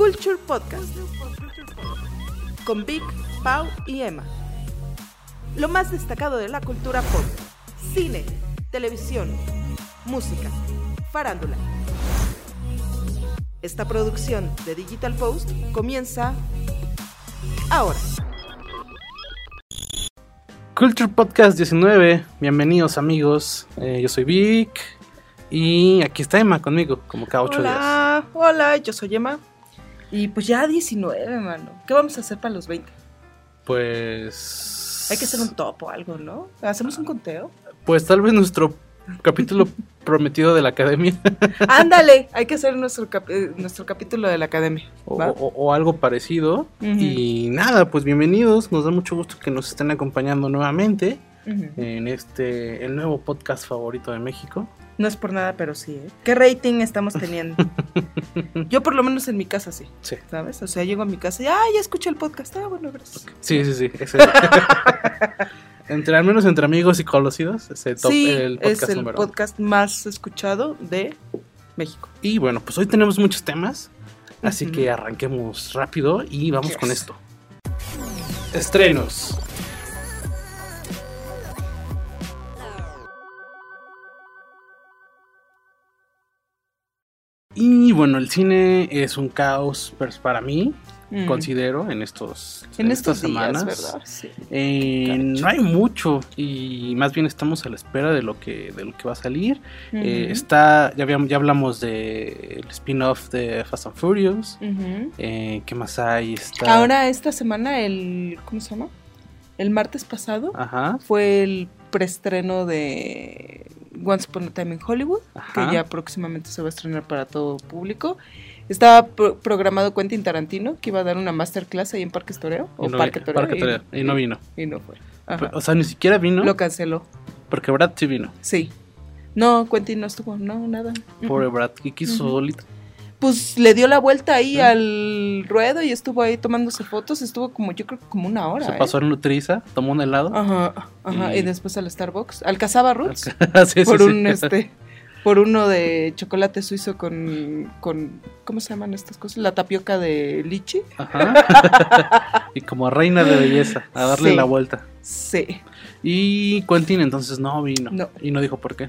Culture Podcast con Vic, Pau y Emma. Lo más destacado de la cultura pop, cine, televisión, música, farándula. Esta producción de Digital Post comienza ahora. Culture Podcast 19, bienvenidos amigos, Eh, yo soy Vic y aquí está Emma conmigo, como cada ocho días. Hola, hola, yo soy Emma. Y pues ya 19, mano. ¿Qué vamos a hacer para los 20? Pues... Hay que hacer un top o algo, ¿no? ¿Hacemos un conteo? Pues tal vez nuestro capítulo prometido de la academia Ándale, hay que hacer nuestro, cap- eh, nuestro capítulo de la academia. o, o- o algo parecido. Ujú. Y nada, pues bienvenidos, nos da mucho gusto que nos estén acompañando nuevamente Ujú. en este, el nuevo podcast favorito de México. No es por nada, pero sí, ¿eh? ¿Qué rating estamos teniendo? Yo por lo menos en mi casa sí, Sí. ¿sabes? O sea, llego a mi casa y, ah, ya escuché el podcast. Ah, bueno, gracias. Sí, sí, sí. ese- entre al menos entre amigos y conocidos, top, sí, el podcast es el número podcast más escuchado de México. Y bueno, pues hoy tenemos muchos temas, así que arranquemos rápido y vamos Yes. con esto. Estrenos. Y bueno, el cine es un caos pues, para mí, Mm. considero, en estos En estas estos días, semanas. ¿verdad? Sí. Eh, no hay mucho y más bien estamos a la espera de lo que de lo que va a salir. Eh, está ya habíamos, ya hablamos de el spin-off de Fast and Furious. Eh, ¿Qué más hay? Está... Ahora, esta semana, el. ¿Cómo se llama? El martes pasado Ajá. fue el preestreno de Once Upon a Time in Hollywood, Ajá. que ya próximamente se va a estrenar para todo público. Estaba pro- programado Quentin Tarantino, que iba a dar una masterclass ahí en Parque Toreo, o no Parque vi- Toreo. Parque Toreo, y no vino. Y no fue. Ajá. O sea, ni siquiera vino Lo canceló. porque Brad sí vino. Sí. No, Quentin no estuvo, no, nada. Pobre Brad, que quiso solito. Pues le dio la vuelta ahí Sí. al ruedo y estuvo ahí tomándose fotos. Estuvo como, yo creo que como una hora. Se ¿eh? pasó en Nutriza, tomó un helado. Ajá, ajá. Y, Y- después al Starbucks. Al Cazaba Roots. Sí, sí, por sí. un este por uno de chocolate suizo con con ¿cómo se llaman estas cosas? La tapioca de lichi. Ajá. y como reina de belleza, a darle la vuelta. Sí. Y Quentin entonces no vino. No. Y no dijo por qué.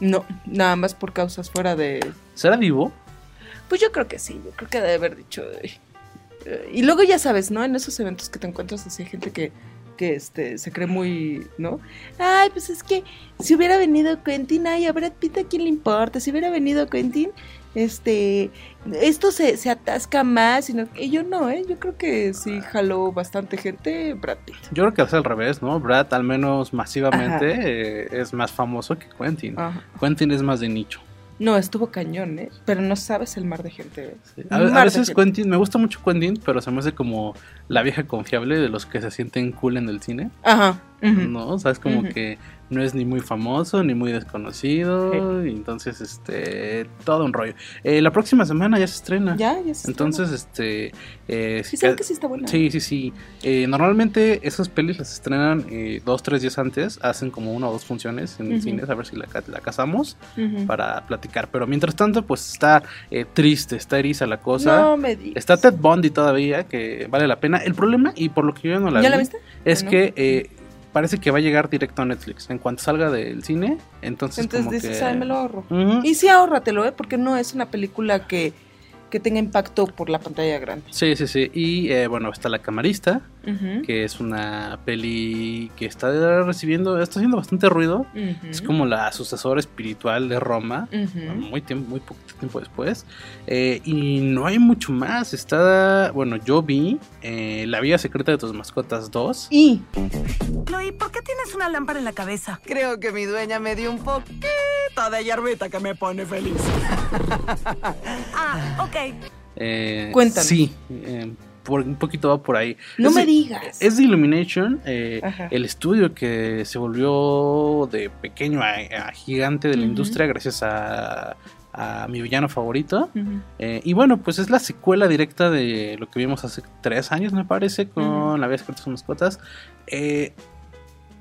No, nada más por causas fuera de ¿Será vivo? Pues yo creo que sí, yo creo que debe haber dicho eh, y luego ya sabes, ¿no? En esos eventos que te encuentras así hay gente que que este se cree muy, ¿no? Ay, pues es que si hubiera venido Quentin, ay, a Brad Pitt a quién le importa, si hubiera venido Quentin, este, esto se, se atasca más, sino y yo no, ¿eh? Yo creo que sí jaló bastante gente Brad Pitt. Yo creo que es al revés, ¿no? Brad, al menos masivamente, eh, es más famoso que Quentin. Ajá. Quentin es más de nicho. No, estuvo cañón, ¿eh? Pero no sabes el mar de gente, ¿eh? Sí. A, veces. Quentin, me gusta mucho Quentin, pero se me hace como la vieja confiable de los que se sienten cool en el cine. Ajá. ¿No? O sea, es como que no es ni muy famoso ni muy desconocido. Y entonces, este, todo un rollo. Eh, la próxima semana ya se estrena. Ya, ya se Entonces, este. eh, Sí, que sí está buena. Sí, sí, sí. Eh, normalmente esas pelis las estrenan eh, dos, tres días antes. Hacen como una o dos funciones en Ujú. cines a ver si la, la casamos para platicar. Pero mientras tanto, pues está eh, triste, está eriza la cosa. No me digas. Está Ted Bundy todavía, que vale la pena. El problema, y por lo que yo no la ¿Ya vi, la viste? es ¿O no? que parece que va a llegar directo a Netflix. En cuanto salga del cine, entonces, Entonces como dices, que... me lo ahorro. Y sí, ahórratelo, ¿eh? Porque no es una película que, que tenga impacto por la pantalla grande. Sí, sí, sí. Y eh, bueno, está La Camarista, que es una peli que está recibiendo, está haciendo bastante ruido. Es como la sucesora espiritual de Roma. Muy, tiempo, muy poco tiempo después. Eh, y no hay mucho más. Está, bueno, yo vi eh, La vida secreta de tus mascotas 2. Y Chloe, ¿por qué tienes una lámpara en la cabeza? Creo que mi dueña me dio un poquito de hierbita que me pone feliz. Ah, ok. Eh, Cuéntanos. Sí, eh, por, un poquito va por ahí. no Es me de- digas. Es de Illumination, eh, el estudio que se volvió de pequeño a, a gigante de la industria gracias a, a mi villano favorito. Eh, y bueno, pues es la secuela directa de lo que vimos hace tres años, me parece, con. La secreta de sus mascotas. Eh,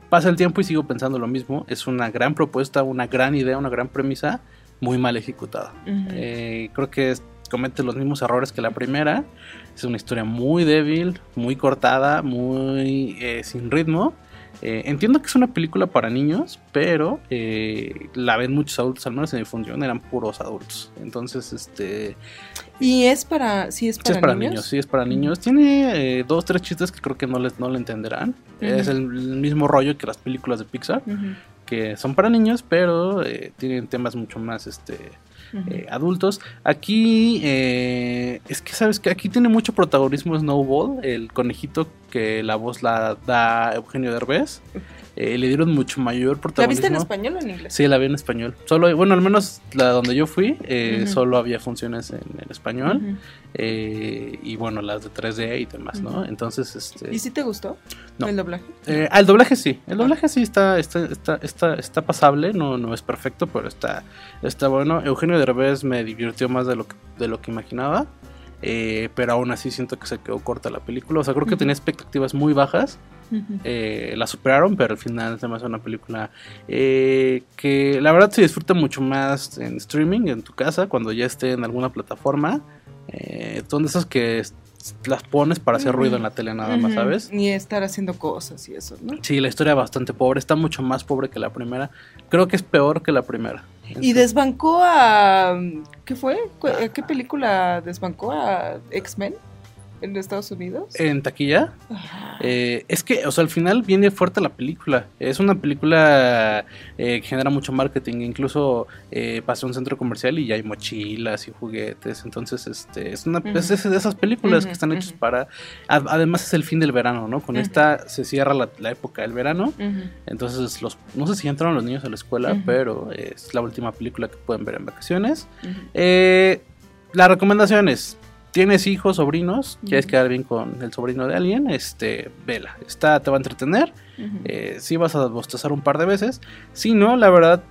pasa el tiempo y sigo pensando lo mismo. Es una gran propuesta, una gran idea, una gran premisa, muy mal ejecutada. Eh, creo que comete los mismos errores que la primera. Es una historia muy débil, muy cortada, muy eh, sin ritmo. Eh, entiendo que es una película para niños, pero la ven muchos adultos, al menos en mi función eran puros adultos. Entonces, este... ¿Y es para, sí es para, Sí es para niños? niños, sí es para niños. Tiene eh, dos, tres chistes que creo que no les no le entenderán. Es el, mismo rollo que las películas de Pixar, que son para niños, pero eh, tienen temas mucho más este, eh, adultos. Aquí eh, es que sabes que aquí tiene mucho protagonismo Snowball, el conejito que la voz la da Eugenio Derbez. Eh, le dieron mucho mayor ¿La protagonismo. viste en español o en inglés? Sí, la vi en español. Solo, bueno, al menos la donde yo fui, eh, solo había funciones en, en español. Eh, y bueno, las de 3D y demás, ¿no? Entonces, este. ¿Y si te gustó No. el doblaje? Eh, ah, el doblaje sí, el doblaje sí está, está, está, está, está pasable, no, no es perfecto, pero está, está bueno. Eugenio Derbez me divirtió más de lo que, de lo que imaginaba, eh, pero aún así siento que se quedó corta la película. O sea, creo que tenía expectativas muy bajas, eh, la superaron, pero al final se me hace una película eh, que la verdad se disfruta mucho más en streaming, en tu casa, cuando ya esté en alguna plataforma. Eh, son de esas que las pones para hacer ruido en la tele nada más. ¿sabes? Y estar haciendo cosas y eso, ¿no? Sí, la historia es bastante pobre, está mucho más pobre que la primera. Creo que es peor que la primera. Y desbancó a... ¿Qué fue? ¿Cu- a ¿Qué película desbancó a X-Men en Estados Unidos? En taquilla, eh, es que, o sea, al final viene fuerte la película. Es una película eh, que genera mucho marketing. Incluso eh, pasa a un centro comercial y ya hay mochilas y juguetes. Entonces, este, es una Ujú. es de esas películas que están hechas para. ad- además, es el fin del verano, ¿no? Con esta se cierra la, la época del verano. Entonces, los, no sé si entraron los niños a la escuela, pero es la última película que pueden ver en vacaciones. Eh, las recomendaciones. Tienes hijos, sobrinos, quieres quedar bien con el sobrino de alguien, este, vela. Esta te va a entretener. Ujú. Eh, sí vas a bostezar un par de veces. Si no, la verdad,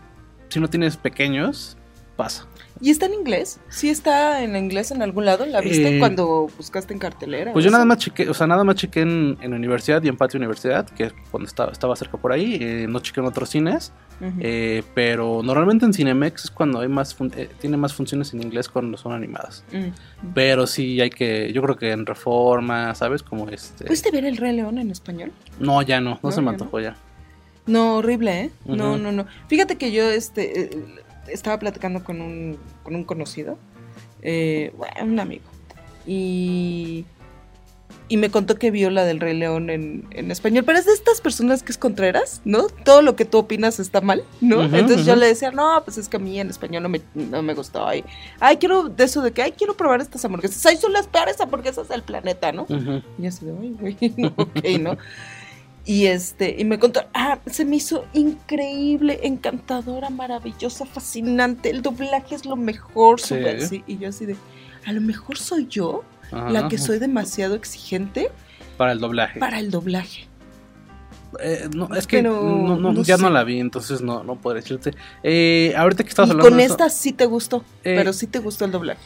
si no tienes pequeños, pasa. ¿Y está en inglés? ¿Sí está en inglés en algún lado? ¿La viste Eh, cuando buscaste en cartelera? Pues yo nada más chequé, o sea, nada más chequé en, en la universidad y en Patio Universidad, que es cuando estaba, estaba cerca por ahí. eh, no chequé en otros cines. Eh, pero normalmente en Cinemex es cuando hay más eh, tiene más funciones en inglés cuando son animadas. Mm. Pero sí hay que, yo creo que en Reforma, ¿sabes? Como este. ¿Pudiste ver El Rey León en español? No, ya no, no, No, se me antojó ya. No, horrible, ¿eh? No, no, no. Fíjate que yo este, eh, estaba platicando con un, con un conocido, eh, bueno, un amigo, y, y me contó que vio la del Rey León en, en español. Pero es de estas personas que es Contreras, ¿no? Todo lo que tú opinas está mal, ¿no? Entonces yo le decía, no, pues es que a mí en español no me, no me gustó. Ay, ay, quiero de eso de que, ay, quiero probar estas hamburguesas. Ay, son las peores hamburguesas del planeta, ¿no? Y yo así de, ay, güey, ok, ¿no? Y este, y me contó, ah, se me hizo increíble, encantadora, maravillosa, fascinante, el doblaje es lo mejor, sí. Y yo así de, a lo mejor soy yo Ajá. la que soy demasiado exigente Para el doblaje. para el doblaje. Eh, no, es que Pero, no, ya no la vi, entonces no, no podré decirte. Eh, ahorita que Y estabas hablando con de eso- esta sí te gustó, Eh, pero sí te gustó el doblaje.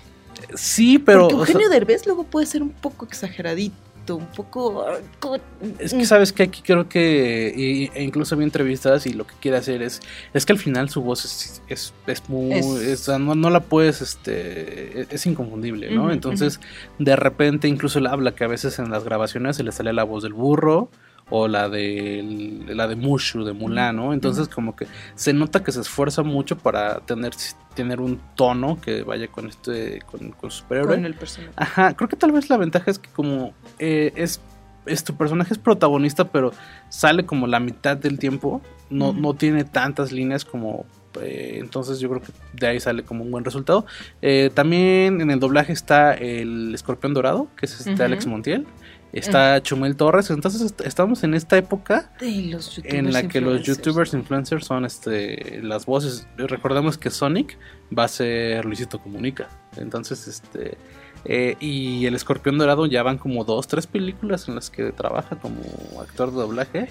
Sí, pero. Porque o sea, Eugenio Derbez luego puede ser un poco exageradito, un poco... co- Es que sabes que aquí creo que y- e incluso vi entrevistas y lo que quiere hacer es es que al final su voz es, es, es muy Es- no, no la puedes este es, es inconfundible, ¿no? Entonces, de repente incluso él habla que a veces en las grabaciones se le sale la voz del burro o la de la de Mushu de Mulan, ¿no? Entonces como que se nota que se esfuerza mucho para tener tener un tono que vaya con este con, con su superhéroe. con el personaje. Ajá, creo que tal vez la ventaja es que como eh, es, es tu personaje es protagonista, pero sale como la mitad del tiempo, no, no tiene tantas líneas como... eh, entonces yo creo que de ahí sale como un buen resultado. Eh, también en el doblaje está el escorpión dorado, que es este. Alex Montiel. Está Chumel Torres. Entonces est- estamos en esta época los en la que los youtubers influencers son este las voces. Recordemos que Sonic va a ser Luisito Comunica. Entonces, este. eh, y el escorpión dorado ya van como dos, tres películas en las que trabaja como actor de doblaje.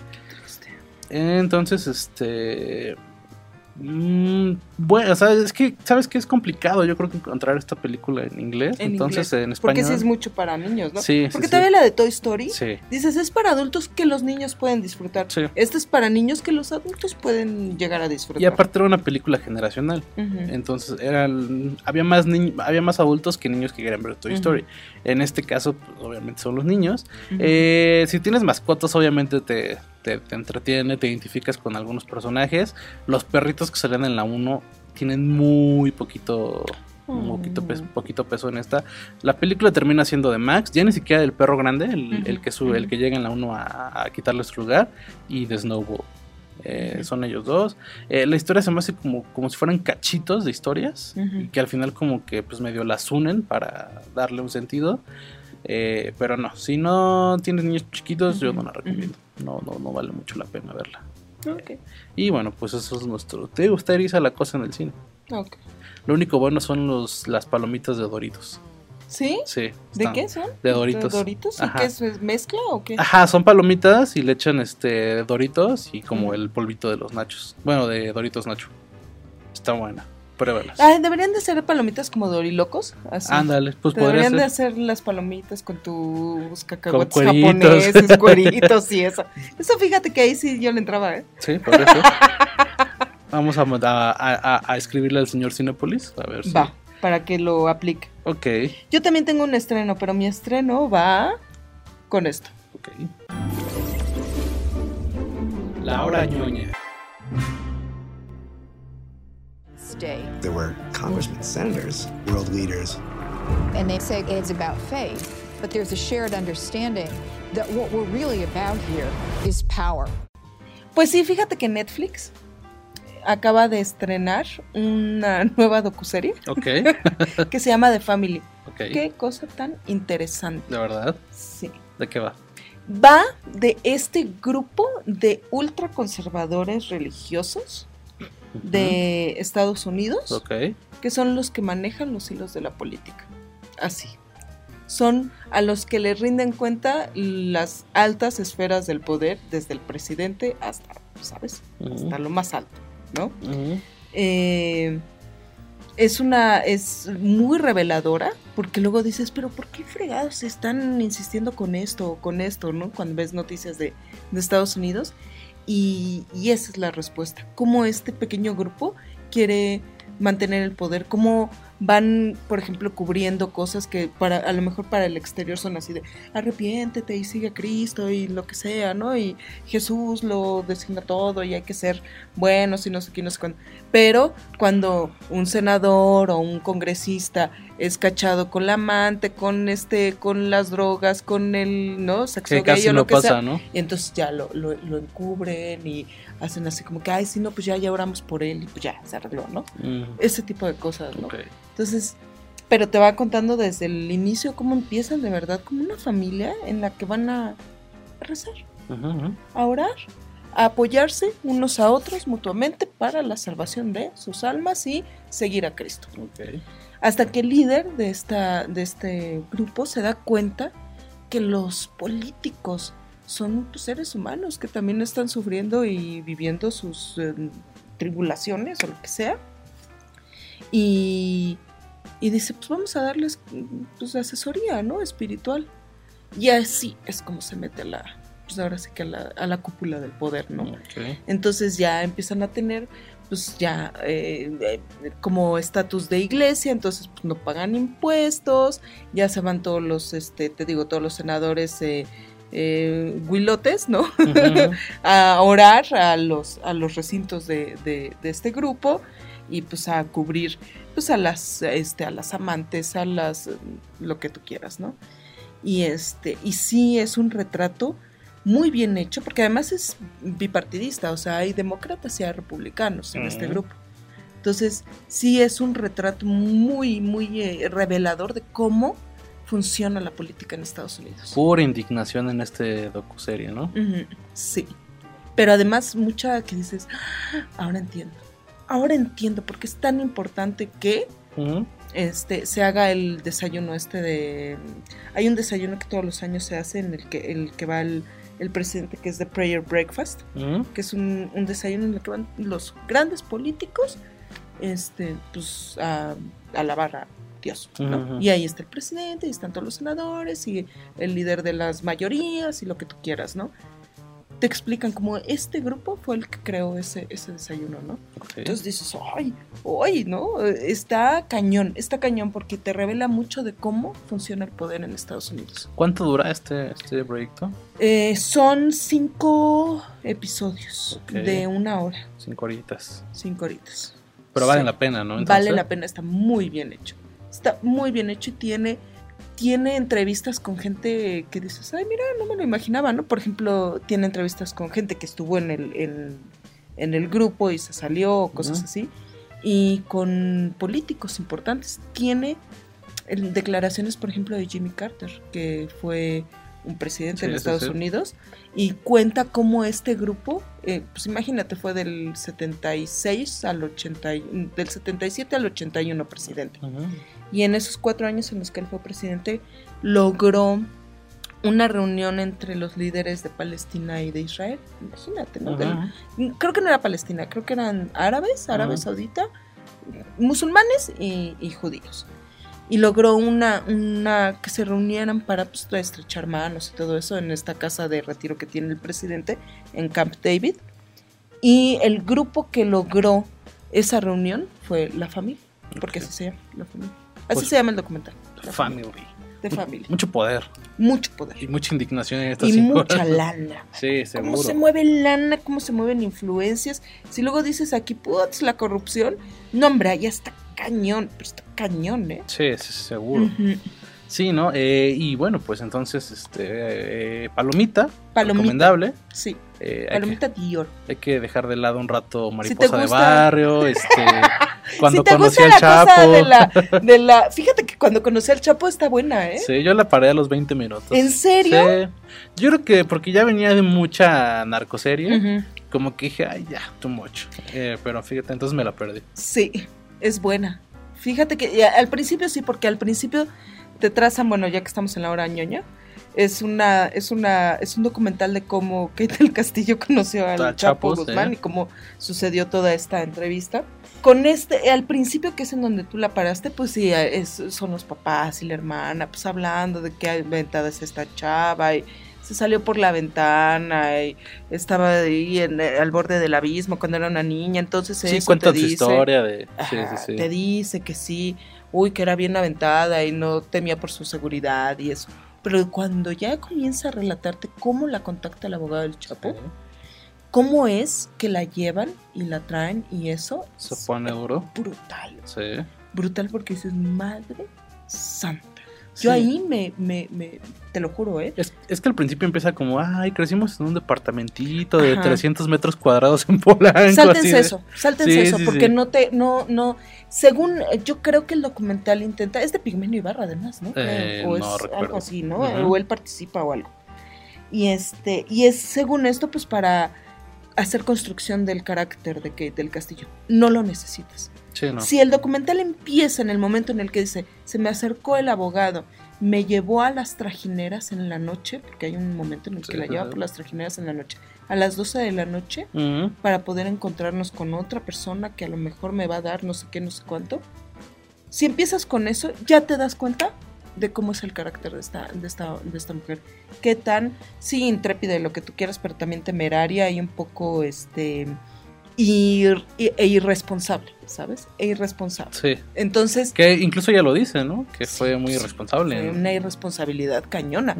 Entonces, este. Mm, bueno, o sea, es que, ¿sabes que Es complicado, yo creo que encontrar esta película en inglés. En entonces, inglés. en español. Porque sí es mucho para niños, ¿no? Sí, Porque sí. todavía la de Toy Story, Sí, dices, es para adultos que los niños pueden disfrutar. sí. Esta es para niños que los adultos pueden llegar a disfrutar. Y aparte era una película generacional. Entonces eran, había más ni- había más adultos que niños que querían ver Toy. Story. En este caso, pues, obviamente son los niños. Eh, si tienes mascotas, obviamente te, te, te entretiene, te identificas con algunos personajes. Los perritos que salen en la 1 tienen muy poquito, un poquito, peso, Mm. poquito peso en esta. La película termina siendo de Max, ya ni siquiera del perro grande, el, que sube, el que llega en la 1 a, a quitarle su lugar, y de Snowball. Eh. Son ellos dos. Eh, la historia se me hace como, como si fueran cachitos de historias y que al final como que pues medio las unen para darle un sentido. Eh, pero no, si no tienes niños chiquitos, yo no la recomiendo. No, no, no vale mucho la pena verla. Ok, Y bueno, pues eso es nuestro. Te gusta eriza la cosa en el cine. ok. Lo único bueno son los, las palomitas de Doritos. ¿Sí? Sí. ¿De qué son? De Doritos. ¿De Doritos? ¿Y qué es? ¿Es ¿Mezcla o qué? Ajá, son palomitas y le echan este Doritos y como el polvito de los nachos. Bueno, de Doritos Nacho. Está buena. Pruébalas. Ah, deberían de ser palomitas como dorilocos. Así. Ándale, pues Te podría deberían de hacer las palomitas con tus cacahuetes cueritos. japoneses, cueritos y eso. Eso fíjate que ahí sí yo le entraba, ¿eh? Sí, ser. Vamos a, a, a- a escribirle al señor Cinepolis. A ver si. Va, para que lo aplique. Ok, Yo también tengo un estreno, pero mi estreno va con esto. ok. La hora ñoña. Day. There were congressmen, senators, world leaders. And they say it's about faith, but there's a shared understanding that what we're really about here is power. Pues sí, fíjate que Netflix acaba de estrenar una nueva docuserie que se llama The Family. Qué cosa tan interesante. ¿De verdad? Sí. ¿De qué va? Va de este grupo de ultraconservadores religiosos de Estados Unidos, que son los que manejan los hilos de la política. Así. Son a los que le rinden cuenta las altas esferas del poder, desde el presidente hasta, ¿sabes? Ujú. Hasta lo más alto, ¿no? Eh, es una es muy reveladora porque luego dices pero por qué fregados están insistiendo con esto o con esto no cuando ves noticias de, de Estados Unidos y, esa es la respuesta. Cómo este pequeño grupo quiere mantener el poder cómo van por ejemplo cubriendo cosas que para a lo mejor para el exterior son así de arrepiéntete y sigue a Cristo y lo que sea no y Jesús lo designa todo y hay que ser buenos y no sé qué no sé cuándo pero cuando un senador o un congresista es cachado con la amante, con este, con las drogas, con el, ¿no? Sexo Que gay casi o no lo que pasa, sea, ¿no? y entonces ya lo, lo, lo encubren y hacen así como que, ay, sí, no, pues ya, ya oramos por él y pues ya se arregló, ¿no? Ese tipo de cosas, ¿no? Ok. Entonces, pero te va contando desde el inicio cómo empiezan de verdad como una familia en la que van a rezar, a orar, a apoyarse unos a otros mutuamente para la salvación de sus almas y seguir a Cristo. Hasta que el líder de, esta, de este grupo se da cuenta que los políticos son seres humanos que también están sufriendo y viviendo sus eh, tribulaciones o lo que sea. Y, y dice, pues vamos a darles pues, asesoría, ¿no? Espiritual. Y así es como se mete a la, pues ahora sí que a la, a la cúpula del poder, ¿no? Entonces ya empiezan a tener, pues ya eh, eh, como estatus de iglesia, entonces pues, no pagan impuestos, ya se van todos los, este, te digo, todos los senadores eh, eh, huilotes, ¿no? A orar a los, a los recintos de, de- de este grupo y pues a cubrir pues a las, este, a las amantes, a las, eh, lo que tú quieras, ¿no? Y este, y sí es un retrato muy bien hecho, porque además es bipartidista, o sea, hay demócratas y hay republicanos en este grupo. Entonces, sí es un retrato muy, muy eh, revelador de cómo funciona la política en Estados Unidos. Pura indignación en este docuserie, ¿no? Sí. Pero además mucha que dices, "Ah, ahora entiendo. Ahora entiendo porque es tan importante que este se haga el desayuno este de hay un desayuno que todos los años se hace en el que el que va el, el presidente que es de Prayer Breakfast, que es un, un desayuno en el que van los grandes políticos este, pues, a, a alabar a Dios. ¿no? Y ahí está el presidente, y están todos los senadores, y el líder de las mayorías, y lo que tú quieras, ¿no? Te explican cómo este grupo fue el que creó ese, ese desayuno, ¿no? Entonces dices, ¡ay! ¡ay! ¿no? Está cañón, está cañón porque te revela mucho de cómo funciona el poder en Estados Unidos. ¿Cuánto dura este, este proyecto? Eh, son cinco episodios de una hora, Cinco horitas. cinco horitas. Pero Sí. vale la pena, ¿no? Vale la pena, está muy bien hecho. Está muy bien hecho y tiene, tiene entrevistas con gente que dices, ay, mira, no me lo imaginaba, ¿no? Por ejemplo, tiene entrevistas con gente que estuvo en el, en, en el grupo y se salió, cosas así, y con políticos importantes. Tiene declaraciones, por ejemplo, de Jimmy Carter, que fue un presidente Sí, sí, Estados sí. Unidos, y cuenta cómo este grupo, eh, pues imagínate, fue del 76 al 80, y- del 77 al 81 presidente. Ujú. Y en esos cuatro años en los que él fue presidente, logró una reunión entre los líderes de Palestina y de Israel. Imagínate, ¿no? Del- creo que no era Palestina, creo que eran árabes, Ajá. Saudita, musulmanes y, y judíos. Y logró una, una que se reunieran para pues, estrechar manos y todo eso en esta casa de retiro que tiene el presidente en Camp David. Y el grupo que logró esa reunión fue la familia, porque así se llama, la familia. Así Pues- se llama el documental. La Family. De familia. Mucho poder Mucho poder. y mucha indignación en estas Y mucha lana. Sí, cómo seguro. se mueve lana, cómo se mueven influencias. Si luego dices aquí, putz, la corrupción, no, hombre, allá está cañón, pero está cañón, ¿eh? Sí, sí, seguro. Ujú. Sí, ¿no? Eh, y bueno, pues entonces, este, eh, palomita, Palomita. recomendable. Sí, Eh, hay, que, palomita Dior. hay que dejar de lado un rato mariposa de barrio, este, cuando si te conocí gusta al la cosa Chapo. de la, de la... Fíjate que cuando conocí al Chapo está buena, ¿eh? Sí, yo la paré a los 20 minutos. ¿En serio? Sí. Yo creo que porque ya venía de mucha narcoserie, como que dije, ay, ya, too much. Eh, pero fíjate, entonces me la perdí. Sí, es buena. Fíjate que ya, al principio sí, porque al principio te trazan, bueno, ya que estamos en la hora ñoña, es una, es una, es un documental de cómo Kate del Castillo conoció al Chapo. Guzmán y cómo sucedió toda esta entrevista. Con este, al principio que es en donde tú la paraste, pues sí, es- son los papás y la hermana, pues hablando de qué aventada es esta chava y se salió por la ventana y estaba ahí en, al borde del abismo cuando era una niña, entonces Sí, eso cuenta te su dice, historia de... Sí, Ajá, sí, sí. Te dice que sí, uy, que era bien aventada y no temía por su seguridad y eso. Pero cuando ya comienza a relatarte cómo la contacta el abogado del Chapo, cómo es que la llevan y la traen y eso Se pone duro. brutal. Sí. Brutal porque dices, madre santa. Sí. Yo ahí me, me, me, te lo juro, ¿eh? Es, es que al principio empieza como, ay, crecimos en un departamentito de Ajá. 300 metros cuadrados en Polanco. Sáltense de- eso, sáltense Sí, eso, sí, porque no te, no, no, según, eh, yo creo que el documental intenta, es de Pigmenio Ibarra además, ¿no? Eh, o es algo así, ¿no? O él participa o algo. Y este, y es según esto, pues para hacer construcción del carácter de Kate del Castillo. No lo necesitas. Sí, no. Si el documental empieza en el momento en el que dice, se me acercó el abogado, me llevó a las trajineras en la noche, porque hay un momento en el que Sí, la lleva por las trajineras en la noche, a las 12 de la noche, para poder encontrarnos con otra persona que a lo mejor me va a dar no sé qué, no sé cuánto. Si empiezas con eso, ya te das cuenta de cómo es el carácter de esta, de esta, de esta mujer. Qué tan, sí, intrépida y lo que tú quieras, pero también temeraria y un poco, este, ir- e irresponsable, ¿sabes? E irresponsable. Sí. Entonces, Que incluso ya lo dice, ¿no? Que Sí, fue muy irresponsable. una irresponsabilidad cañona.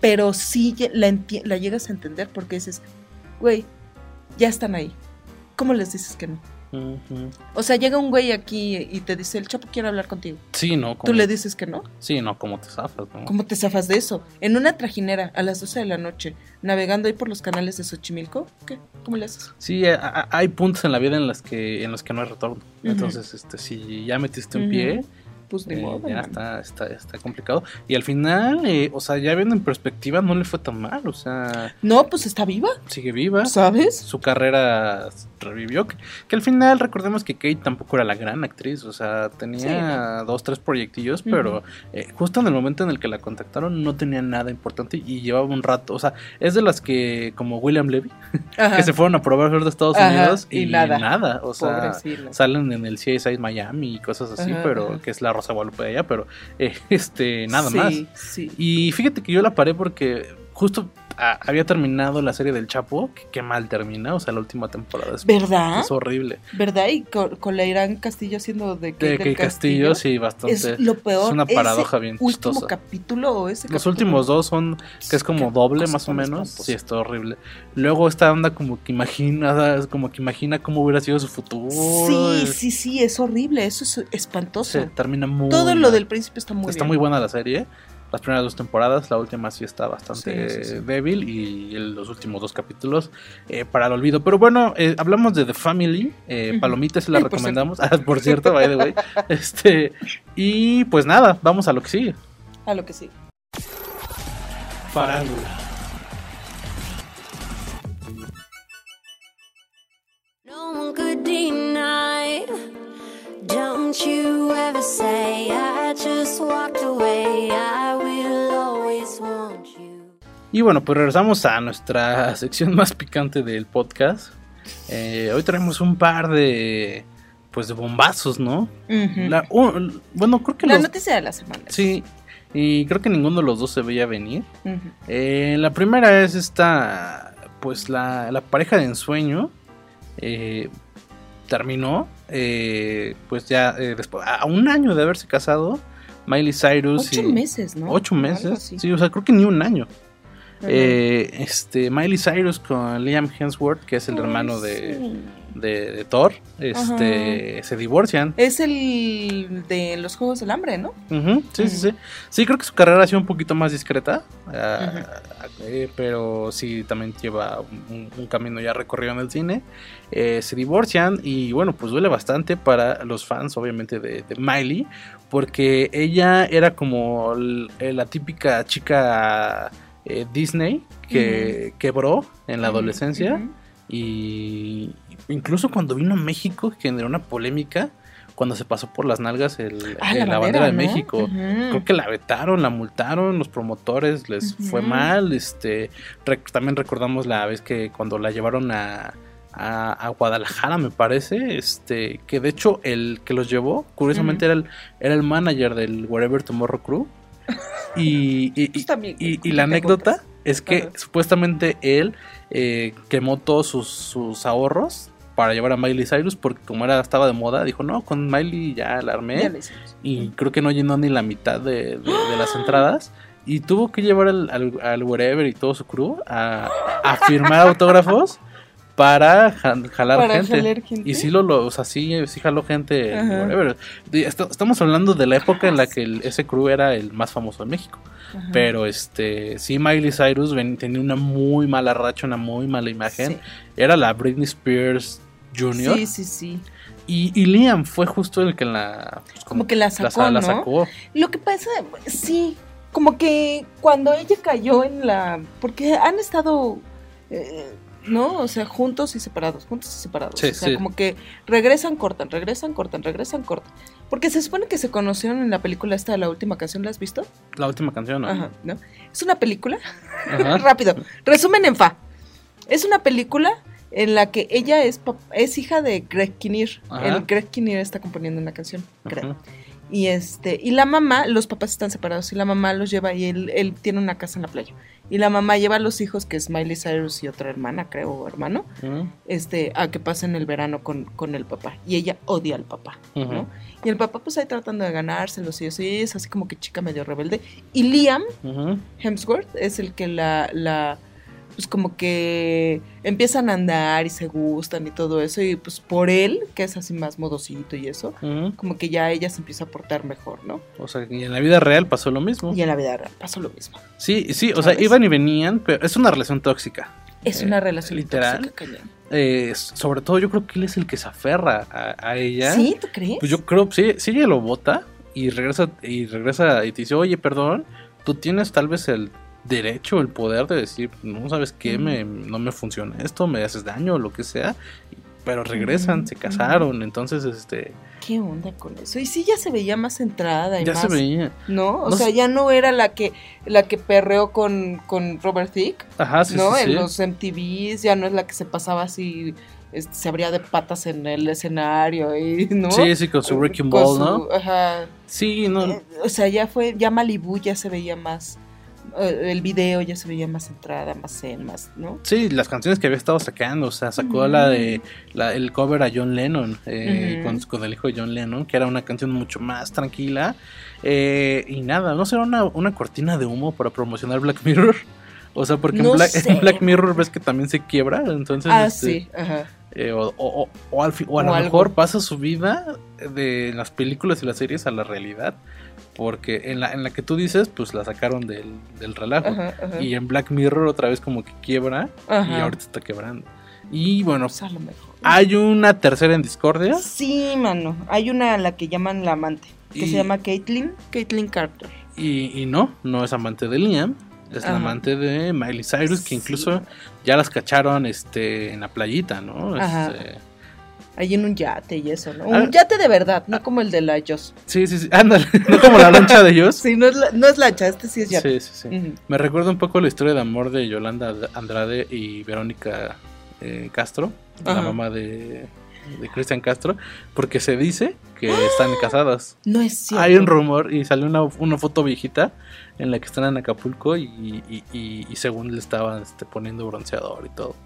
Pero sí la, la llegas a entender porque dices, güey, ya están ahí. ¿Cómo les dices que no? O sea, llega un güey aquí y te dice, el Chapo quiere hablar contigo. Sí, no. ¿Tú le dices que no? Sí, no, como te zafas, ¿no? ¿Cómo te zafas de eso? En una trajinera a las 12 de la noche, navegando ahí por los canales de Xochimilco, ¿qué? ¿Cómo le haces? Sí, a- a- hay puntos en la vida en los que en los que no hay retorno. Entonces, este, si ya metiste un pie, pues ni Eh, modo. ya está, está, está complicado. Y al final, eh, o sea, ya viendo en perspectiva, no le fue tan mal. O sea, No, pues está viva, sigue viva. ¿sabes? Su carrera revivió. Que, que al final, recordemos que Kate tampoco era la gran actriz. O sea, tenía dos, tres proyectillos, pero eh, justo en el momento en el que la contactaron, no tenía nada importante y llevaba un rato. O sea, es de las que, como William Levy, que se fueron a probar a Estados Ajá, Unidos y y, nada. nada. O sea, Pobrecilla. salen en el CSI Miami y cosas así, Ajá, pero que es la Rosa Guadalupe de allá, pero eh, este, nada Sí, más. Sí. Y fíjate que yo la paré porque justo ah, había terminado la serie del Chapo, que qué mal termina, o sea, la última temporada es, ¿Verdad? es horrible. ¿Verdad? Y con, con la Irán Castillo haciendo de Kate De que Castillo, sí, bastante. Es lo peor. Es una paradoja bien último chistosa. capítulo o ese Los capítulo- últimos dos son, que es como doble más o menos. Sí, está horrible. Luego esta onda como que imagina, como que imagina cómo hubiera sido su futuro. Sí, sí, sí, es horrible. Eso es espantoso. termina muy Todo lo mal. del principio está muy está bien. muy buena la serie. Las primeras dos temporadas, la última sí está bastante Sí, sí, sí. débil y los últimos dos capítulos eh, para el olvido. Pero bueno, eh, hablamos de The Family, eh, se la Ay, por recomendamos. Ah, por cierto, by the way. Este, y pues nada, vamos a lo que sigue. A lo que sí. Farándula. No one could deny. Don't you ever say I just walked away. I will always want you. Y bueno, pues regresamos a nuestra sección más picante del podcast. Eh, hoy tenemos un par de pues de bombazos, ¿no? Ujú. La- un- bueno, creo que La los- noticia de la semana. Sí, y creo que ninguno de los dos se veía venir. Eh, la primera es esta, pues la, la pareja de ensueño eh, terminó, eh, pues ya eh, después, a un año de haberse casado, Miley Cyrus. Ocho y- meses, ¿no? Ocho meses, sí, o sea, creo que ni un año. Eh, este, Miley Cyrus con Liam Hemsworth, que es el Ay, hermano de, sí. de, de Thor, este, se divorcian. Es el de los Juegos del Hambre, ¿no? Sí, sí, sí. Sí, creo que su carrera ha sido un poquito más discreta. ah, eh, pero sí, también lleva un, un camino ya recorrido en el cine. Eh, se divorcian y bueno, pues duele bastante para los fans, obviamente, de, de Miley. Porque ella era como la típica chica eh, Disney que quebró en la adolescencia. Ujú. Y incluso cuando vino a México generó una polémica cuando se pasó por las nalgas el, Ah, la, bandera de ¿no? México. Creo que la vetaron, la multaron, los promotores les fue mal. Este, rec- también recordamos la vez que cuando la llevaron a, a, a Guadalajara, me parece, este, que de hecho el que los llevó, curiosamente era el, era el manager del Wherever Tomorrow Crew. Y, y- y- Pues también, y- y ¿cómo la anécdota es que supuestamente él eh, quemó todos sus, sus ahorros para llevar a Miley Cyrus porque como era estaba de moda, dijo, no, con Miley ya la armé Ya y creo que no llenó ni la mitad de, de- de las entradas. Y tuvo que llevar al, al, al Wherever y todo su crew a, a firmar autógrafos para ja- jalar, Para gente. Y sí lo, lo o sea, sí, sí jaló gente Estamos hablando de la época en la que el- ese crew era el más famoso en México. Ajá. Pero este, sí, Miley Cyrus ven- tenía una muy mala racha, una muy mala imagen. Sí. Era la Britney Spears Jr. Sí, sí, sí. Y, y Liam fue justo el que la... pues, Como que la sacó, la ¿no? sacó. Lo que pasa, sí, como que cuando ella cayó en la... Porque han estado, eh, ¿no? O sea, juntos y separados, juntos y separados. Sí, o sea, sí. como que regresan, cortan, regresan, cortan, regresan, cortan. Porque se supone que se conocieron en la película esta, la última canción, ¿la has visto? La última canción, ¿no? Ajá, ¿no? Es una película, Ajá. rápido, resumen en fa. Es una película en la que ella es, es hija de Greg Kinnear. Ajá. El Greg Kinnear está componiendo una canción, creo. Ajá. Y este, y la mamá, los papás están separados y la mamá los lleva y él, él tiene una casa en la playa. Y la mamá lleva a los hijos, que es Miley Cyrus y otra hermana, creo, o hermano, este, a que pasen el verano con, con el papá. Y ella odia al papá, ¿no? Y el papá pues ahí tratando de ganárselos y eso, y es así como que chica medio rebelde. Y Liam. Hemsworth es el que la, la pues como que empiezan a andar y se gustan y todo eso y pues por él, que es así más modosito y eso, como que ya ella se empieza a portar mejor, ¿no? O sea, y en la vida real pasó lo mismo. Y en la vida real pasó lo mismo. Sí, sí, o sea, iban y venían, pero es una relación tóxica. Es Eh, una relación literal. tóxica. Eh, sobre todo yo creo que él es el que se aferra a, a ella. ¿Sí? ¿Tú crees? Pues yo creo, sí, sí ella lo vota. y regresa y regresa y te dice, oye, perdón, tú tienes tal vez el derecho, el poder de decir, no sabes qué, me, no me funciona esto, me haces daño lo que sea, pero regresan, se casaron, entonces este, ¿Qué onda con eso? Y sí ya se veía más centrada y ya más, se veía. ¿no? O No sea, ya no era la que la que perreó con, con Robert Thicke, Ajá, sí, ¿no? sí, En sí. los MTVs, ya no es la que se pasaba así, este, se abría de patas en el escenario y, ¿no? Sí, sí, con su Wrecking Ball, su- ¿no? Ajá. Sí, no, Eh, o sea, ya fue, ya Malibu ya se veía más, el video ya se veía más centrada, más zen, más, ¿no? Sí, las canciones que había estado sacando, o sea, sacó la de la- el cover a John Lennon eh, con, con el hijo de John Lennon, que era una canción mucho más tranquila. eh, y nada, no será una, una cortina de humo para promocionar Black Mirror. O sea, porque en, Black, en Black Mirror ves que también se quiebra, entonces... ah, este, sí, ajá. eh, o, o- o- o al o a lo algo. mejor pasa su vida de las películas y las series a la realidad. Porque en la, en la que tú dices, pues la sacaron del, del relajo. Ajá, ajá. Y en Black Mirror otra vez como que quiebra y ahorita está quebrando. Y bueno, Pues a lo mejor. hay una tercera en discordia. Sí, mano. Hay una a la que llaman la amante, que Y- se llama Caitlyn, Caitlyn Carter. Y, y no, no es amante de Liam. Es la amante de Miley Cyrus, que Sí. incluso ya las cacharon este, en la playita, ¿no? Ajá. Este, Ahí en un yate y eso, ¿no? Ah. Un yate de verdad, no como el de la Joss. sí, sí, sí. Ándale, no como la lancha de ellos. Sí, no es, la, no es lancha, este sí es yate. Sí, sí, sí. Me recuerda un poco la historia de amor de Yolanda Andrade y Verónica eh, Castro, la mamá de, de Cristian Castro, porque se dice que están casadas. No es cierto. Hay un rumor y salió una, una foto viejita en la que están en Acapulco y, y- y- y según le estaban este, poniendo bronceador y todo.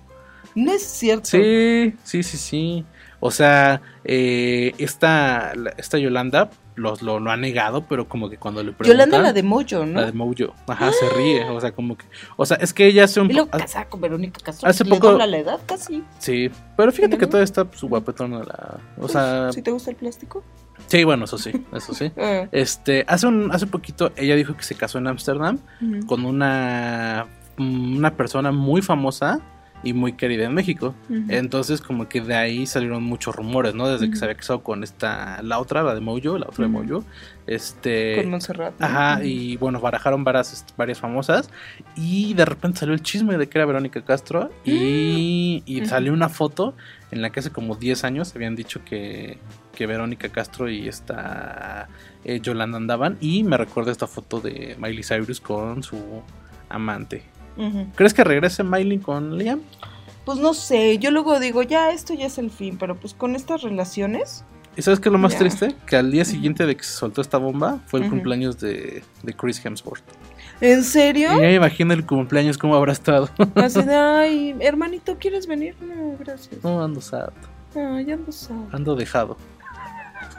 No es cierto. Sí, sí, sí, sí. O sea, eh, esta, esta Yolanda los, lo, lo ha negado, pero como que cuando le preguntan... Yolanda la de Mojo, ¿no? La de Mojo. Ajá, se ríe. O sea, como que. O sea, es que ella hace un. Y luego po- casada con Verónica Castro. hace poco- dobla la edad casi. Sí. Pero fíjate que todavía está pues, su guapetona. La, o sea. Si te gusta el plástico. Sí, bueno, eso sí. Eso sí. Ah. Este, hace un, hace poquito ella dijo que se casó en Ámsterdam con una, una persona muy famosa y muy querida en México. Entonces, como que de ahí salieron muchos rumores, ¿no? Desde que se había casado con esta, la otra, la de Mojo, la otra de. Mojo. Este. Con Montserrat. ¿no? Ajá, y bueno, barajaron varias, este, varias famosas. Y de repente salió el chisme de que era Verónica Castro. Y, y Mm. Ujú. salió una foto en la que hace como 10 años habían dicho que, que Verónica Castro y esta eh, Yolanda andaban. Y me recuerda esta foto de Miley Cyrus con su amante. ¿Crees que regrese Miley con Liam? Pues no sé, yo luego digo, ya esto ya es el fin, pero pues con estas relaciones. ¿Y sabes qué es lo más Ya. triste? Que al día siguiente de que se soltó esta bomba fue el cumpleaños de, de Chris Hemsworth. ¿En Y serio? ya me imagino el cumpleaños cómo habrá estado. Así de, ay, hermanito, ¿quieres venir? No, gracias. no, ando sad. Ay, ando solo. Ando dejado.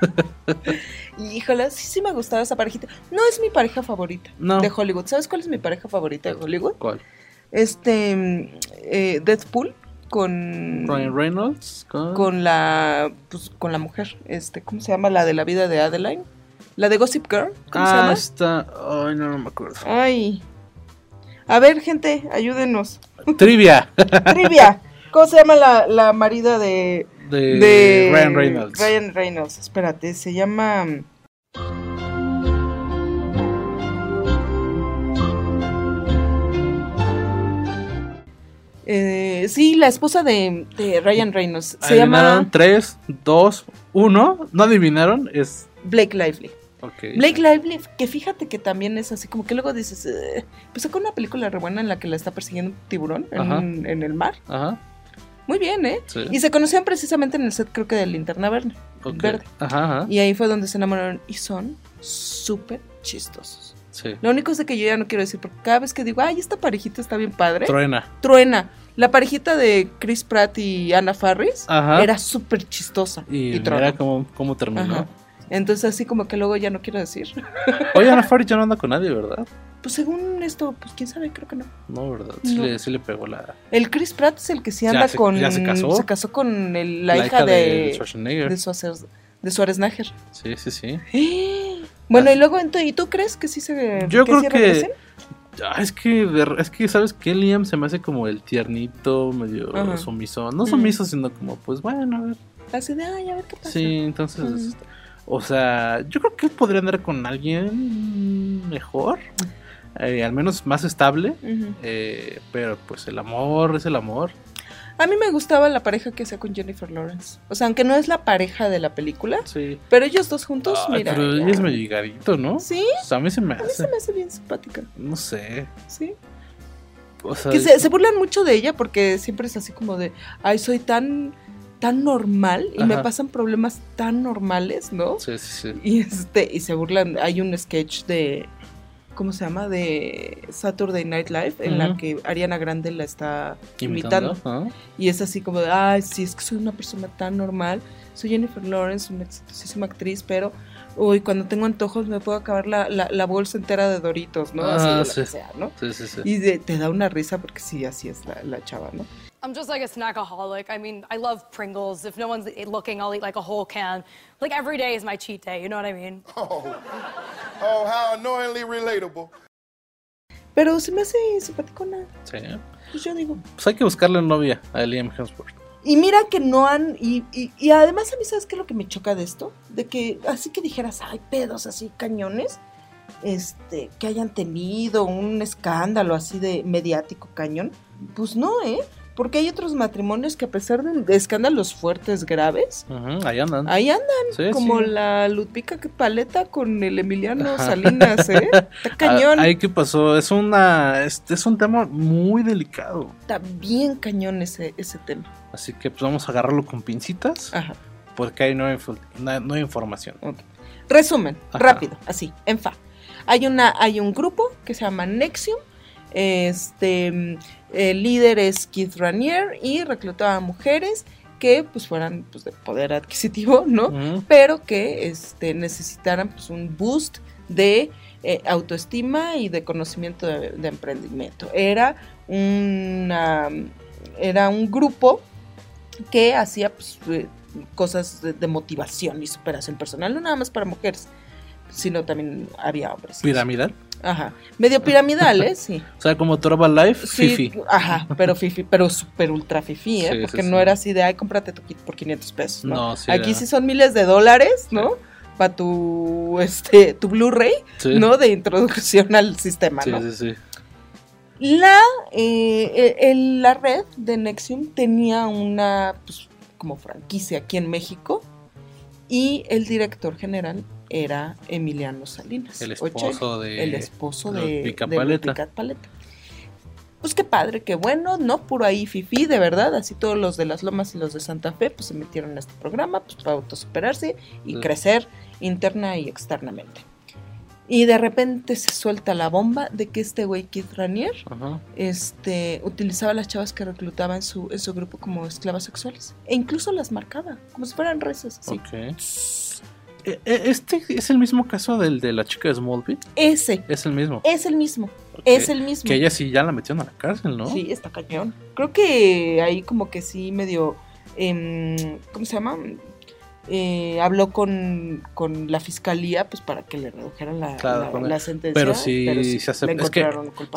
Híjole, sí, sí me gustaba esa parejita. No es mi pareja favorita No. de Hollywood. ¿Sabes cuál es mi pareja favorita de Hollywood? ¿Cuál? Este, mm, eh, Deadpool con... Ryan Reynolds con, con la pues con la mujer este cómo se llama la de la vida de Adeline la de Gossip Girl cómo se ah llama está ay no, no me acuerdo ay a ver gente ayúdenos trivia trivia cómo se llama la, la marida de de, de Ryan Reynolds Ryan Reynolds espérate se llama Eh, sí, la esposa de, de Ryan Reynolds. Se adivinaron llama 3 2 1 no adivinaron es Blake Lively. ok Blake Lively, que fíjate que también es así, como que luego dices, "Eh", pues sacó una película re buena en la que la está persiguiendo un tiburón en, en el mar. ajá Muy bien, ¿eh? sí Y se conocían precisamente en el set, creo que de Linterna Verde. ok. Verde. ajá ajá Y ahí fue donde se enamoraron y son súper chistosos. sí Lo único es de que yo ya no quiero decir, porque cada vez que digo, ay, esta parejita está bien padre, truena truena. La parejita de Chris Pratt y Anna Faris Ajá. era súper chistosa. y, Y, tronó. mira cómo, cómo terminó. Entonces así como que luego ya no quiero decir. oye Ana Faris ya no anda con nadie verdad Pues según esto, pues quién sabe, creo que no. no verdad sí, No. Le, sí le pegó la, El Chris Pratt es el que sí Ya anda se- con. ya se casó. casó con el- la, hija, de. Schwarzenegger de, Schwarzer- de Schwarzenegger. sí sí sí Bueno, Ah. y luego, ¿y tú crees que sí se. Yo creo sí que-? Ah, es que, de- es que, ¿sabes qué? Liam se me hace como el tiernito, medio Ajá. sumiso. No Mm. sumiso, sino como, pues bueno, a ver. Así de, ay, a ver qué pasa. Sí, entonces, O sea, yo creo que podría andar con alguien mejor, eh, al menos más estable, eh, pero pues el amor es el amor. A mí me gustaba la pareja que hacía con Jennifer Lawrence. O sea, aunque no es la pareja de la película, Sí. pero ellos dos juntos, Ay, mira. pero ella es medio higadito, ¿no? Sí, O sea, a mí se me a mí hace. se me hace bien simpática. No sé. Sí. O sea, Que se, se burlan mucho de ella porque siempre es así como de, ay, soy tan, tan normal y me pasan problemas tan normales, ¿no? sí, sí, sí. Y este, y se burlan, hay un sketch de, ¿cómo se llama? De Saturday Night Live en la que Ariana Grande la está Imitando. imitando. ¿ah? Y es así como de, ay, sí, es que soy una persona tan normal. Soy Jennifer Lawrence, una exitosísima actriz, pero, uy, cuando tengo antojos me puedo acabar la, la, la bolsa entera de Doritos, ¿no? Así Ah, de sí. sea, ¿no? Sí, sí, sí. Y de- te da una risa porque sí, así es la, la chava, ¿no? I'm just like a snackaholic. I mean, I love Pringles. If no one's looking, I'll eat like a whole can. Like every day is my cheat day, you know what I mean? Oh, oh, how annoyingly relatable. Pero se me hace simpaticona, Sí. pues yo digo. Pues hay que buscarle novia a Liam Hemsworth. Y mira que no han, y, y, y además a mí, ¿sabes qué es lo que me choca de esto? De que así que dijeras, ay, pedos así, cañones, este, que hayan tenido un escándalo así de mediático cañón. Pues no, ¿eh? Porque hay otros matrimonios que a pesar de, escándalos fuertes, graves, ahí andan. ahí andan, Sí, como sí. la Ludvica Paleta con el Emiliano Salinas, ¿eh? Está cañón. Ahí qué pasó. Es una. Es, es un tema muy delicado. Está bien cañón ese, ese tema. Así que pues vamos a agarrarlo con pincitas. Ajá. Porque hay nueva, na- nueva información. Resumen, Ajá. rápido, así, en fa. Hay, una, hay un grupo que se llama Nexium. Este, el líder es Keith Ranier y reclutaba a mujeres que pues fueran pues, de poder adquisitivo, ¿no? Pero que este, necesitaran pues, un boost de eh, autoestima y de conocimiento de, de emprendimiento. Era una era un grupo que hacía pues, eh, cosas de, de motivación y superación personal, no nada más para mujeres, sino también había hombres. Piramidal. Ajá, medio piramidal, ¿eh? Sí. O sea, como Trova Life, Sí, Fifi. Ajá, pero fifi, pero super ultra fifi, ¿eh? Sí, Porque sí, no sí. era así de, ay, cómprate tu kit por 500 pesos, ¿no? No, sí Aquí era- sí son miles de dólares, ¿no? Para tu, este, tu Blu-ray, Sí. ¿no? De introducción al sistema, Sí, ¿no? sí, sí. La, eh, el- la red de Nexium tenía una, pues, como franquicia aquí en México y el director general era Emiliano Salinas. El esposo de El esposo de, de Paleta. Ludvica Paleta. Pues qué padre, qué bueno, ¿no? Puro ahí fifi, de verdad. Así todos los de las Lomas y los de Santa Fe, pues se metieron a este programa, pues para autosuperarse y Sí. crecer interna y externamente. Y de repente se suelta la bomba de que este güey Keith Ranier Ajá. este, utilizaba a las chavas que reclutaba en su, en su grupo como esclavas sexuales. E incluso las marcaba, como si fueran reses. así. Ok. Eh, eh, Este es el mismo caso del de la chica de Smallville. Ese, Es el mismo. es el mismo, es el mismo. Que ella sí ya la metieron a la cárcel, ¿no? Sí, está cañón. Creo que ahí como que sí medio, em, ¿cómo se llama? Eh, habló con, con la fiscalía pues para que le redujeran la, Claro, la- la sentencia. pero sí se acepta- la es que.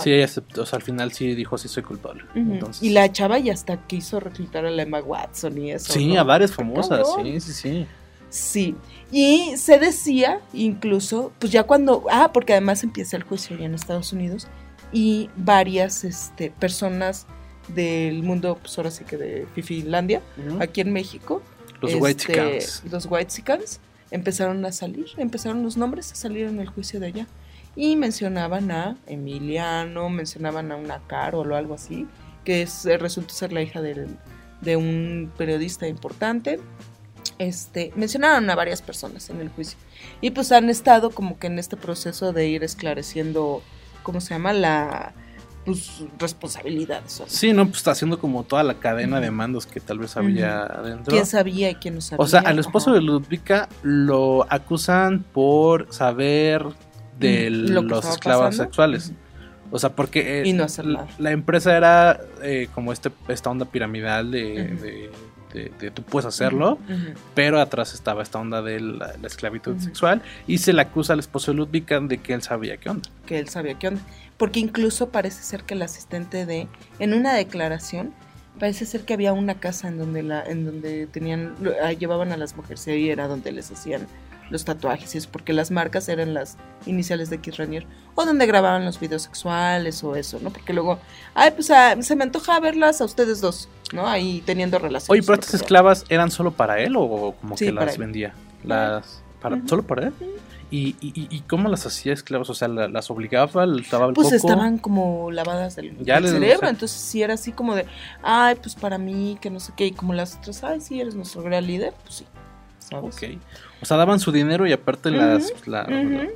Sí, ella aceptó, o sea, al final sí dijo sí soy culpable. Entonces, Y la chava ya hasta quiso reclutar a la Emma Watson y eso. Sí, ¿no? a varias famosas, cabrón. sí, sí, sí. Sí, y se decía incluso, pues ya cuando, ah, porque además empieza el juicio ya en Estados Unidos y varias este, personas del mundo, pues ahora sí que de Fifilandia, aquí en México, Los este, Whitexicans. los Whitexicans empezaron a salir, empezaron los nombres a salir en el juicio de allá. Y mencionaban a Emiliano, mencionaban a una Carol o algo así, que es, resulta ser la hija del- de un periodista importante este, mencionaron a varias personas en el juicio. Y pues han estado como que en este proceso de ir esclareciendo, ¿cómo se llama? La pues. Sí, no, pues está haciendo como toda la cadena de mandos que tal vez había adentro. ¿Quién sabía y quién no sabía? O sea, al esposo Ajá. de Ludvika lo acusan por saber de Mm, lo que los esclavos pasando. sexuales. O sea, porque eh, Y no hacer la, empresa era eh, como este, esta onda piramidal de, de, de- de tú puedes hacerlo, pero atrás estaba esta onda de la, la esclavitud sexual y se le acusa al esposo de Ludvika de que él sabía qué onda. que él sabía qué onda. Porque incluso parece ser que el asistente de, en una declaración, parece ser que había una casa en donde la, en donde tenían, ah, llevaban a las mujeres y ahí era donde les hacían los tatuajes y eso, porque las marcas eran las iniciales de Kiss Ranier, o donde grababan los videos sexuales o eso, ¿no? Porque luego, ay, pues ah, se me antoja verlas a ustedes dos, ¿no? Ahí teniendo relaciones. Oye, pero estas esclavas eran solo para él o como Sí, que las él. vendía? Las para solo para él. ¿Y, y, y- y cómo las hacía esclavas? O sea, ¿la- las obligaba, les daba el Pues coco? estaban como lavadas del, Ya del cerebro, o sea- entonces sí era así como de, ay, pues para mí, que no sé qué, y como las otras, ay, sí, eres nuestro gran líder, pues sí, ¿sabes? Ok. O sea, daban su dinero y aparte las... la-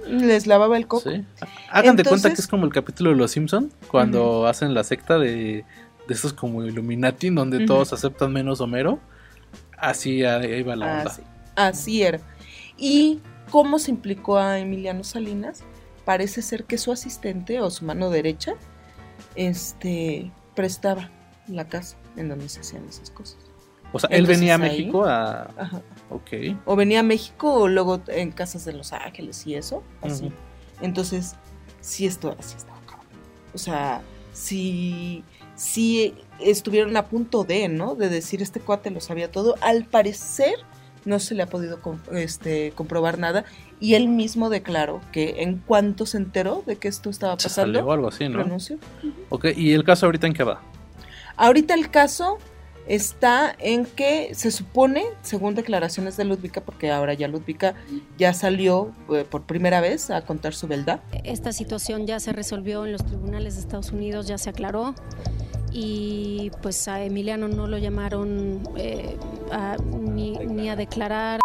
Les lavaba el coco. Sí. Hagan de cuenta que es como el capítulo de Los Simpson cuando hacen la secta de, de estos como Illuminati, donde todos aceptan menos Homero. Así ahí va la onda. Así, así era. ¿Y cómo se implicó a Emiliano Salinas? Parece ser que su asistente o su mano derecha este, prestaba la casa en donde se hacían esas cosas. O sea, él venía a ahí- México a... Ajá. Ok. O venía a México o luego en casas de Los Ángeles y eso, así. Entonces, sí esto así estaba cabrón. O sea, sí, sí estuvieron a punto de, ¿no? De decir este cuate lo sabía todo. Al parecer no se le ha podido este, comprobar nada y él mismo declaró que en cuanto se enteró de que esto estaba Se salió pasando, algo así, ¿no? renunció. Ok, ¿y el caso ahorita en qué va? Ahorita el caso está en que se supone, según declaraciones de Ludvika, porque ahora ya Ludvika ya salió eh, por primera vez a contar su verdad. Esta situación ya se resolvió en los tribunales de Estados Unidos, ya se aclaró y pues a Emiliano no lo llamaron eh, a- ni, ni a declarar,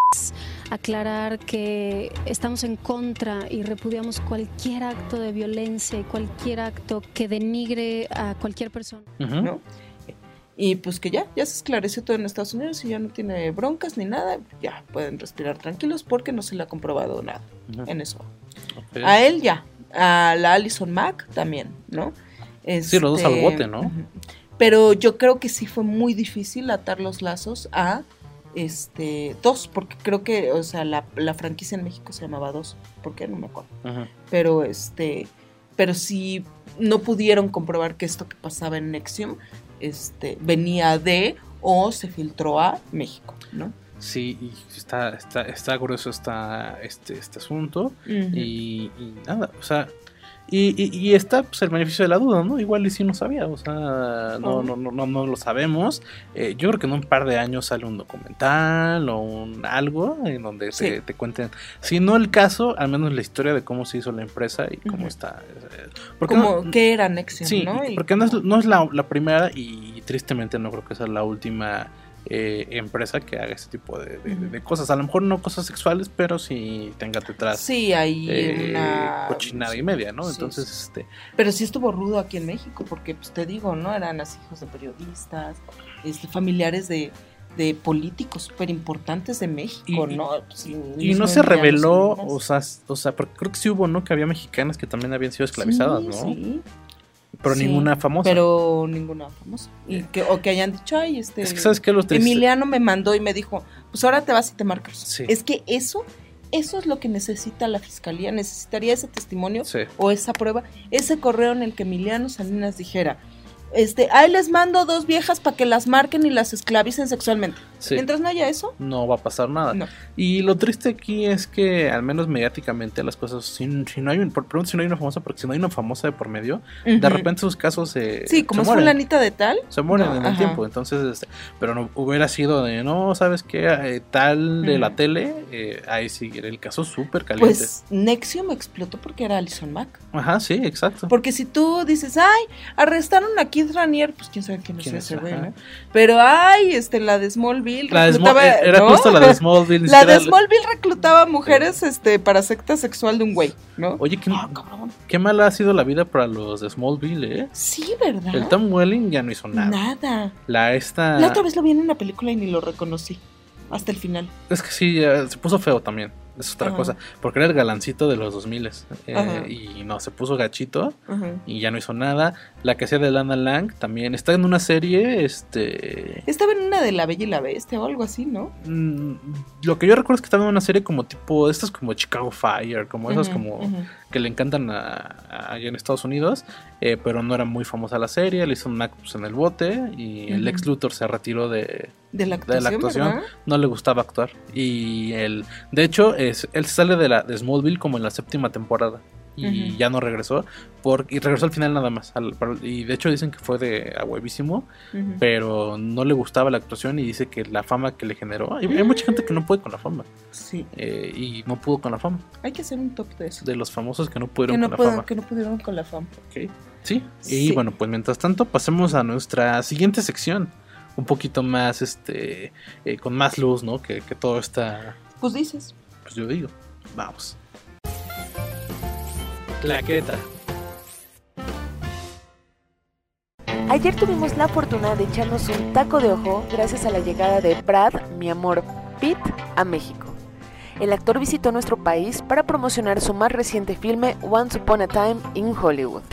aclarar que estamos en contra y repudiamos cualquier acto de violencia y cualquier acto que denigre a cualquier persona. ¿no? Y pues que ya, ya se esclareció todo en Estados Unidos y ya no tiene broncas ni nada, ya pueden respirar tranquilos porque no se le ha comprobado nada en eso. A él ya, a la Alison Mack también, ¿no? Sí, los dos al Este, bote, ¿no? Pero yo creo que sí fue muy difícil atar los lazos a este dos, porque creo que, o sea, la, la franquicia en México se llamaba dos, ¿por qué? No me acuerdo. Pero este, pero sí no pudieron comprobar que esto que pasaba en Nexium este, venía de o se filtró a México, ¿no? Sí, y está, está, está grueso está este, este asunto. Y, y nada, o sea, y, y- y está pues, el beneficio de la duda, ¿no? Igual y sí no sabía, o sea, no, no, no, no, no lo sabemos. Eh, yo creo que en un par de años sale un documental o un algo en donde Sí. te cuenten, si no el caso, al menos la historia de cómo se hizo la empresa y cómo está. eh, porque Como no- que era Nexium, Sí, ¿no? Y- porque no es, no es la, la primera y tristemente no creo que sea la última eh, empresa que haga este tipo de, de- de cosas. A lo mejor no cosas sexuales, pero sí tenga detrás Sí, hay eh, una cochinada y media, ¿no? Sí, Entonces, sí. este, Pero sí estuvo rudo aquí en México, porque pues te digo, ¿no? Eran así hijos de periodistas, este, familiares de, de políticos súper importantes de México, Y- ¿no? Pues, y no se reveló, o sea, o sea, porque creo que sí hubo, ¿no? Que había mexicanas que también habían sido esclavizadas, ¿no? sí, Pero sí, ninguna famosa. Pero ninguna famosa. Y que, o que hayan dicho, ay, este. Es que, ¿sabes qué? Los triste- Emiliano me mandó y me dijo, pues ahora te vas y te marcas. Sí. Es que eso, eso es lo que necesita la fiscalía. Necesitaría ese testimonio Sí. o esa prueba, ese correo en el que Emiliano Salinas dijera, este, ahí les mando dos viejas para que las marquen y las esclavicen sexualmente. Sí. Mientras no haya eso, no va a pasar nada. No. Y lo triste aquí es que, al menos mediáticamente, las cosas, si, si no hay un, por pregunto si no hay una famosa, porque si no hay una famosa de por medio, de repente sus casos se, sí, como se es fulanita de tal, Se mueren No, en el tiempo, entonces, este, pero no hubiera sido de, no, ¿sabes qué? Eh, tal de la tele, eh, ahí sí, era el caso súper caliente. pues Nexium explotó porque era Alison Mack. Ajá, sí, exacto. Porque si tú dices, ay, arrestaron a Keith Ranier, pues quién sabe quién es ¿Quién es? ese güey. Pero ay, este, la de Smallville La de Small- reclutaba- era ¿no? justo la de Smallville. ni La siquiera de Smallville reclutaba mujeres este, para secta sexual de un güey, ¿no? Oye, qué, cabrón. qué mala ha sido la vida para los de Smallville, ¿eh? Sí, ¿verdad? El Tom Welling ya no hizo nada. Nada. La esta... La otra vez lo vi en una película y ni lo reconocí. Hasta el final. Es que sí, se puso feo también. Es otra Ajá. cosa. Porque era el galancito de los 2000 Ajá. eh, Y no, se puso gachito. Ajá. Y ya no hizo nada. La que hacía de Lana Lang también. Está en una serie. Este. Estaba en una de La Bella y la Bestia o algo así, ¿no? mm, Lo que yo recuerdo es que estaba en una serie como tipo. Estas como Chicago Fire. Como esas como. que le encantan a- allá en Estados Unidos, eh, pero no era muy famosa la serie, le hizo un acto pues, en el bote y el ex Luthor se retiró de, De la de actuación, la actuación, ¿verdad? no le gustaba actuar y él, de hecho, es, él sale de, la, de Smallville como en la séptima temporada y ya no regresó, por, y regresó al final nada más, al- y de hecho dicen que fue de a huevísimo, pero no le gustaba la actuación y dice que la fama que le generó, hay, hay mucha gente que no puede con la fama Sí, eh, y no pudo con la fama, hay que hacer un top de eso. de los famosos que no Que pudieron no, con la fama. que no pudieron con la fama. Sí, y bueno, pues mientras tanto pasemos a nuestra siguiente sección, un poquito más, este, eh, con más luz, ¿no? Que, que todo está, Pues dices. pues yo digo, vamos. Claqueta. Ayer tuvimos la fortuna de echarnos un taco de ojo gracias a la llegada de Brad, mi amor, Pitt, a México. El actor visitó nuestro país para promocionar su más reciente filme Once Upon a Time in Hollywood.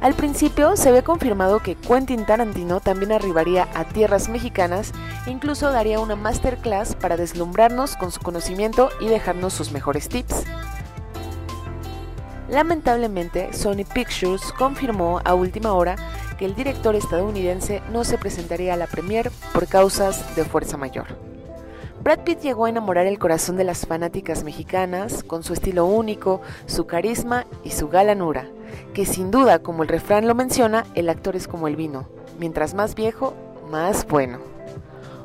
Al principio se había confirmado que Quentin Tarantino también arribaría a tierras mexicanas e incluso daría una masterclass para deslumbrarnos con su conocimiento y dejarnos sus mejores tips. Lamentablemente, Sony Pictures confirmó a última hora que el director estadounidense no se presentaría a la premier por causas de fuerza mayor. Brad Pitt llegó a enamorar el corazón de las fanáticas mexicanas con su estilo único, su carisma y su galanura, que sin duda, como el refrán lo menciona, el actor es como el vino, mientras más viejo, más bueno.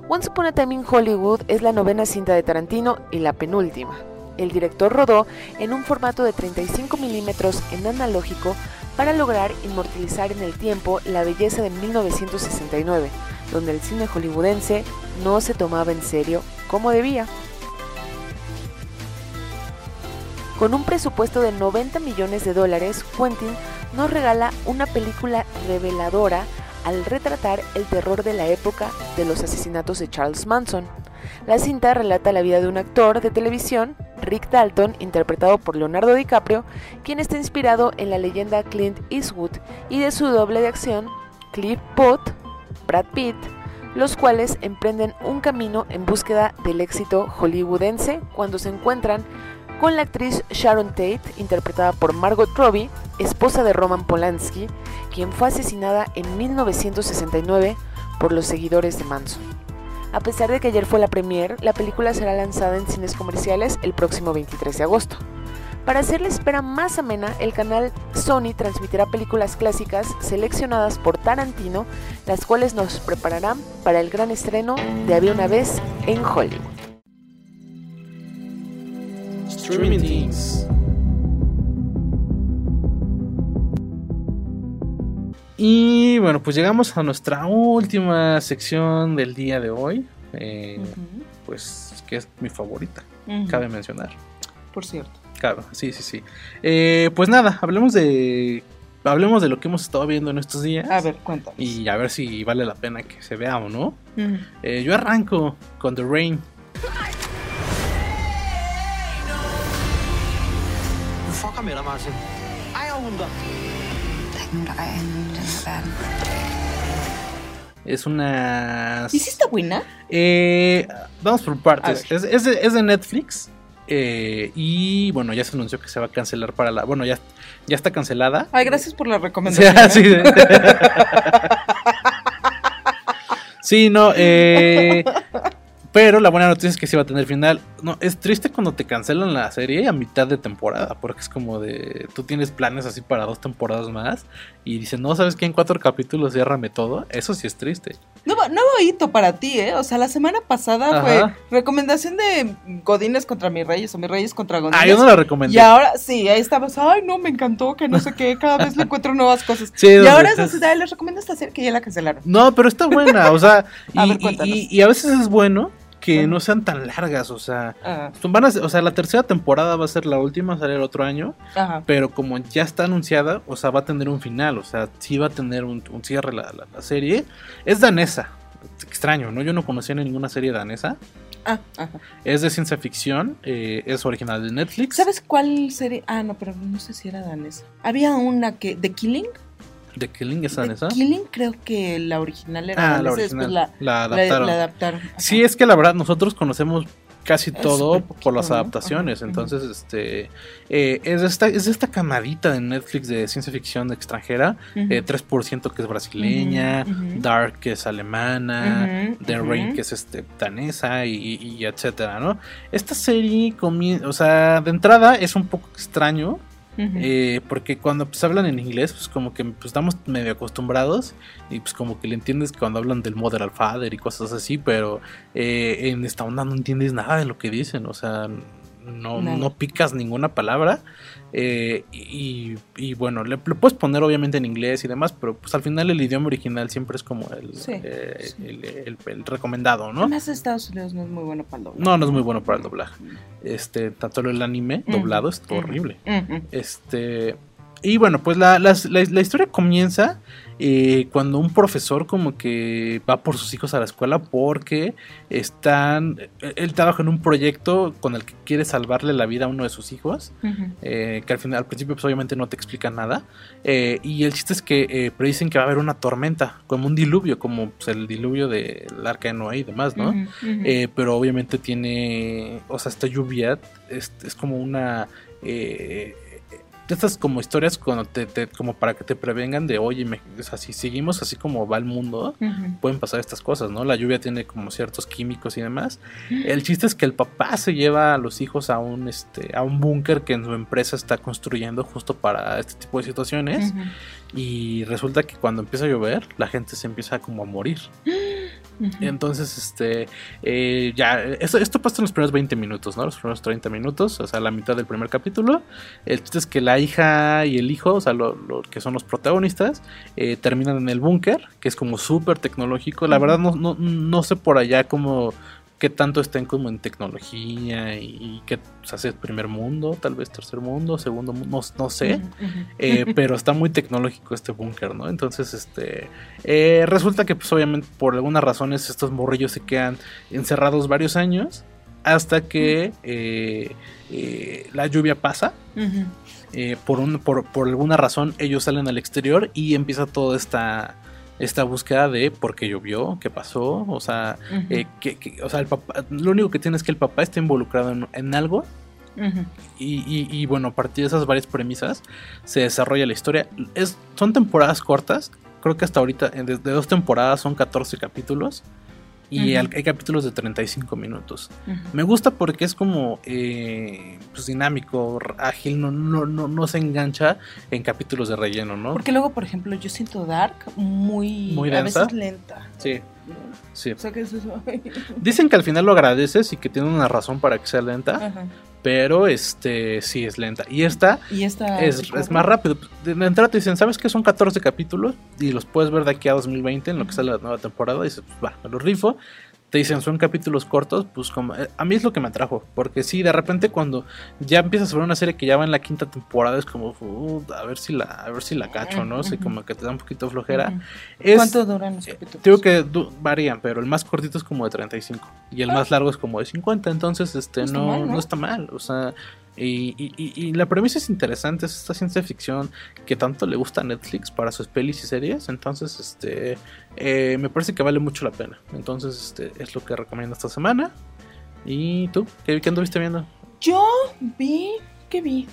Once Upon a Time in Hollywood es la novena cinta de Tarantino y la penúltima. El director rodó en un formato de 35 milímetros en analógico para lograr inmortalizar en el tiempo la belleza de 1969, donde el cine hollywoodense no se tomaba en serio como debía. Con un presupuesto de 90 millones de dólares, Quentin nos regala una película reveladora al retratar el terror de la época de los asesinatos de Charles Manson. La cinta relata la vida de un actor de televisión, Rick Dalton, interpretado por Leonardo DiCaprio, quien está inspirado en la leyenda Clint Eastwood, y de su doble de acción, Cliff Booth, Brad Pitt, los cuales emprenden un camino en búsqueda del éxito hollywoodense cuando se encuentran con la actriz Sharon Tate, interpretada por Margot Robbie, esposa de Roman Polanski, quien fue asesinada en 1969 por los seguidores de Manson. A pesar de que ayer fue la premier, la película será lanzada en cines comerciales el próximo 23 de agosto. Para hacer la espera más amena, el canal Sony transmitirá películas clásicas seleccionadas por Tarantino, las cuales nos prepararán para el gran estreno de Había una vez en Hollywood. Streaming Things. Y bueno, pues llegamos a nuestra última sección del día de hoy. eh, Pues que es mi favorita, cabe mencionar. Por cierto. Claro, sí, sí, sí. Eh, pues nada, hablemos de. Hablemos de lo que hemos estado viendo en estos días. A ver, cuéntanos. Y a ver si vale la pena que se vea o no. Eh, yo arranco con The Rain. Hvorfor med dig, Martin? Ejer hun dig? Es una. ¿Y si está buena? Eh, vamos por partes. Es, es de, es de Netflix. eh, y bueno, ya se anunció que se va a cancelar para la. Bueno, ya, ya está cancelada. Ay, gracias por la Sí, recomendación. sí. ¿eh? Sí, no, eh, pero la buena noticia es que sí va a tener final. No, es triste cuando te cancelan la serie a mitad de temporada, porque es como de, tú tienes planes así para dos temporadas más y dicen, no, ¿sabes qué? En cuatro capítulos ciérrame todo. Eso sí es triste. Nuevo, nuevo hito para ti, ¿eh? O sea, la semana pasada Ajá. fue recomendación de Godines contra mis reyes o mis reyes contra Godines. Ah, yo no la recomendé. Y ahora, sí, ahí estabas, ay, no, me encantó, que no sé qué, cada vez le encuentro nuevas cosas. Sí, y ahora es así, les recomiendo esta serie que ya la cancelaron. No, pero está buena, o sea, y, A ver, y- y a veces es bueno que no sean tan largas, o sea, van a o sea, la tercera temporada va a ser la última, sale el otro año, Ajá. pero como ya está anunciada, o sea, va a tener un final, o sea, sí va a tener un, un cierre la, la- la serie. Es danesa, extraño, ¿no? Yo no conocía ninguna serie danesa. Ah, ajá. Es de ciencia ficción, eh, es original de Netflix. ¿Sabes cuál serie? Ah, no, pero no sé si era danesa. Había una que, The Killing. ¿De Killing esa esa? Killing creo que la original era Ah, la original. La la, adaptaron. la adaptaron. Sí, es que la verdad nosotros conocemos casi Es todo poquito, por las ¿no? adaptaciones. Entonces, este eh, es esta, es de esta camadita de Netflix de ciencia ficción extranjera. Ujú. eh, 3% que es brasileña. Dark que es alemana, The. Rain que es este danesa y, y- y etcétera, ¿no? Esta serie o sea, de entrada es un poco extraño. Eh, porque cuando pues, hablan en inglés, pues como que pues, estamos medio acostumbrados y pues como que le entiendes cuando hablan del Mother al Father y cosas así, pero eh, en esta onda no entiendes nada de lo que dicen, o sea, no, no picas ninguna palabra eh, y, y, bueno, le, le puedes poner obviamente en inglés y demás, pero pues al final el idioma original siempre es como el, Sí, eh, sí. el, el- el recomendado, ¿no? Además, Estados Unidos no es muy bueno para el doblaje. No, no es muy bueno para el doblaje. Este, tanto el anime doblado es horrible. Este. Y bueno, pues la- la historia comienza eh, cuando un profesor como que va por sus hijos a la escuela porque están... Él trabaja en un proyecto con el que quiere salvarle la vida a uno de sus hijos. Eh, que al final, al principio pues obviamente no te explica nada. eh, y el chiste es que eh, predicen que va a haber una tormenta, como un diluvio, como pues, el diluvio del arca de Noé y demás, ¿no? Eh, pero obviamente tiene, o sea, esta lluvia es, es como una... eh, estas como historias cuando te, te- como para que te prevengan de, oye, me- o sea, si seguimos así como va el mundo, pueden pasar estas cosas, ¿no? La lluvia tiene como ciertos químicos y demás. El chiste es que el papá se lleva a los hijos a un, este, a un búnker que en su empresa está construyendo justo para este tipo de situaciones. Y resulta que cuando empieza a llover, la gente se empieza como a morir. Entonces, este, eh, ya, esto, esto pasa en los primeros 20 minutos, ¿no? Los primeros 30 minutos, o sea, la mitad del primer capítulo. El chiste es que la hija y el hijo, o sea, lo, lo que son los protagonistas, eh, terminan en el búnker, que es como súper tecnológico. La verdad, no, no, no sé por allá como qué tanto estén como en tecnología y, y qué o sea, si es primer mundo, tal vez tercer mundo, segundo mundo, no, no sé. Eh, pero está muy tecnológico este búnker, ¿no? Entonces, este. eh, resulta que, pues, obviamente, por algunas razones, estos morrillos se quedan encerrados varios años. Hasta que eh, la lluvia pasa. Por, un, por, por alguna razón, ellos salen al exterior y empieza toda esta. Esta búsqueda de por qué llovió, qué pasó, o sea, eh, que, que- o sea, el papá, lo único que tiene es que el papá está involucrado en, en algo y, y- y, bueno, a partir de esas varias premisas se desarrolla la historia. Es, son temporadas cortas, creo que hasta ahorita, eh, de, de dos temporadas son 14 capítulos y hay capítulos de 35 minutos. Ujú. Me gusta porque es como eh, pues dinámico, ágil, no, no, no, no se engancha en capítulos de relleno, ¿no? Porque luego, por ejemplo, yo siento Dark muy, Muy a densa. veces lenta. Sí, sí. O sea que eso es... Dicen que al final lo agradeces y que tiene una razón para que sea lenta, Ajá. pero este sí es lenta. Y esta Y esta es, más rápido. De entrada te dicen, ¿sabes que son 14 capítulos? Y los puedes ver de aquí a 2020 en lo que sale la nueva temporada. Y dices, pues va, me los rifo. Te dicen, son capítulos cortos, pues como... eh, A mí es lo que me atrajo. Porque sí, de repente cuando ya empiezas a ver una serie que ya va en la quinta temporada, es como, "Uh, a ver si la, a ver si la cacho, ¿no? Así como que te da un poquito flojera. Es- ¿Cuánto duran los eh, capítulos? Digo que varían, pero el más cortito es como de 35 y el más largo es como de 50, entonces este. No está no, mal, ¿no? no está mal, o sea, y- y la premisa es interesante, es esta ciencia ficción que tanto le gusta a Netflix para sus pelis y series, entonces este eh, me parece que vale mucho la pena, entonces este es lo que recomiendo esta semana. ¿Y tú? ¿Qué, qué anduviste viendo? Yo vi, ¿qué vi?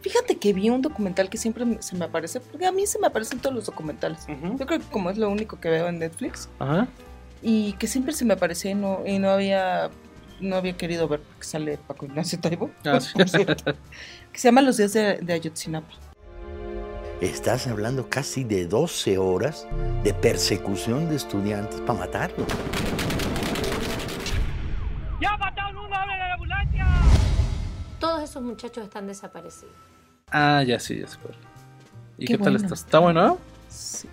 Fíjate que vi un documental que siempre se me aparece, porque a mí se me aparecen todos los documentales. Yo creo que como es lo único que veo en Netflix, Ajá. y que siempre se me aparecía y no, y no había no había querido ver porque sale Paco Ignacio Taibo, Ah, sí. que se llama Los días de, de Ayotzinapa. Estás hablando casi de 12 horas de persecución de estudiantes para matarlo. ¡Ya mataron una vez a la ambulancia! Todos esos muchachos están desaparecidos. Ah, ya sí, ya sé cuál. ¿Y Qué qué, tal bueno está? está. ¿Está bueno? Sí.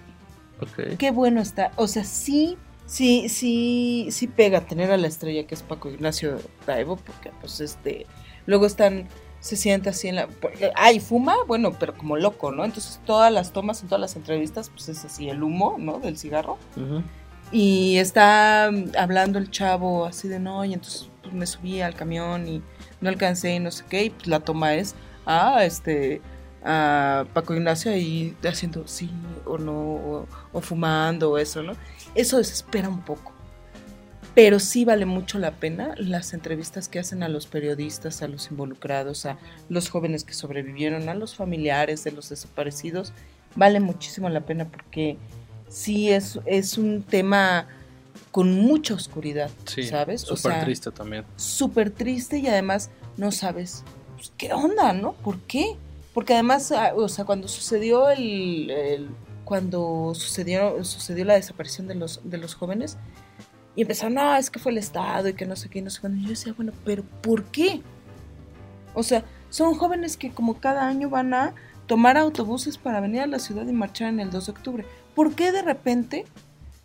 Ok. Qué bueno está. O sea, sí, sí, sí, sí pega tener a la estrella que es Paco Ignacio Taibo, porque pues este, luego están, se sienta así en la, porque, ay, fuma, bueno, pero como loco, ¿no? Entonces todas las tomas en todas las entrevistas, pues es así el humo, ¿no? Del cigarro. Y está mm, hablando el chavo así de no, y entonces pues, me subí al camión y no alcancé y no sé qué, y pues la toma es, ah, este, a Paco Ignacio ahí haciendo sí o no, o, o fumando o eso, ¿no? Eso desespera un poco. Pero sí vale mucho la pena las entrevistas que hacen a los periodistas, a los involucrados, a los jóvenes que sobrevivieron, a los familiares de los desaparecidos. Vale muchísimo la pena porque sí es, es un tema con mucha oscuridad, Sí, ¿sabes? súper triste también. Súper triste y además no sabes pues, qué onda, ¿no? ¿Por qué? Porque además, ah, o sea, cuando sucedió el, el- cuando sucedió, sucedió la desaparición de los, de los jóvenes, y empezaron, no, es que fue el Estado y que no sé qué, y no sé cuándo. Y yo decía, bueno, pero ¿por qué? O sea, son jóvenes que como cada año van a tomar autobuses para venir a la ciudad y marchar en el 2 de octubre. ¿Por qué de repente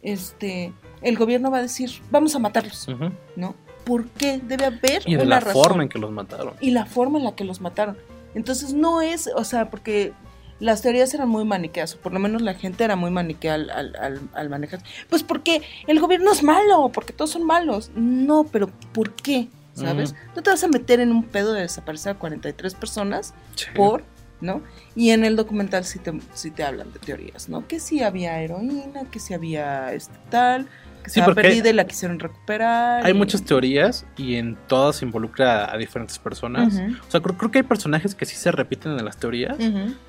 este, el gobierno va a decir, vamos a matarlos? ¿No? ¿Por qué? Debe haber Y de una la razón. forma en que los mataron. Y la forma en la que los mataron. Entonces no es, o sea, porque las teorías eran muy maniqueas, o por lo menos la gente era muy maniquea al, al, al- al manejar. Pues porque el gobierno es malo, porque todos son malos. No, pero ¿por qué? ¿Sabes? No te vas a meter en un pedo de desaparecer a 43 personas Sí. por, ¿no? Y en el documental sí te, sí te hablan de teorías, ¿no? Que sí había heroína, que sí había este tal, que Sí, perdida y la quisieron recuperar. Hay y- muchas teorías y en todas se involucra a diferentes personas. O sea, creo, creo que hay personajes que sí se repiten en las teorías,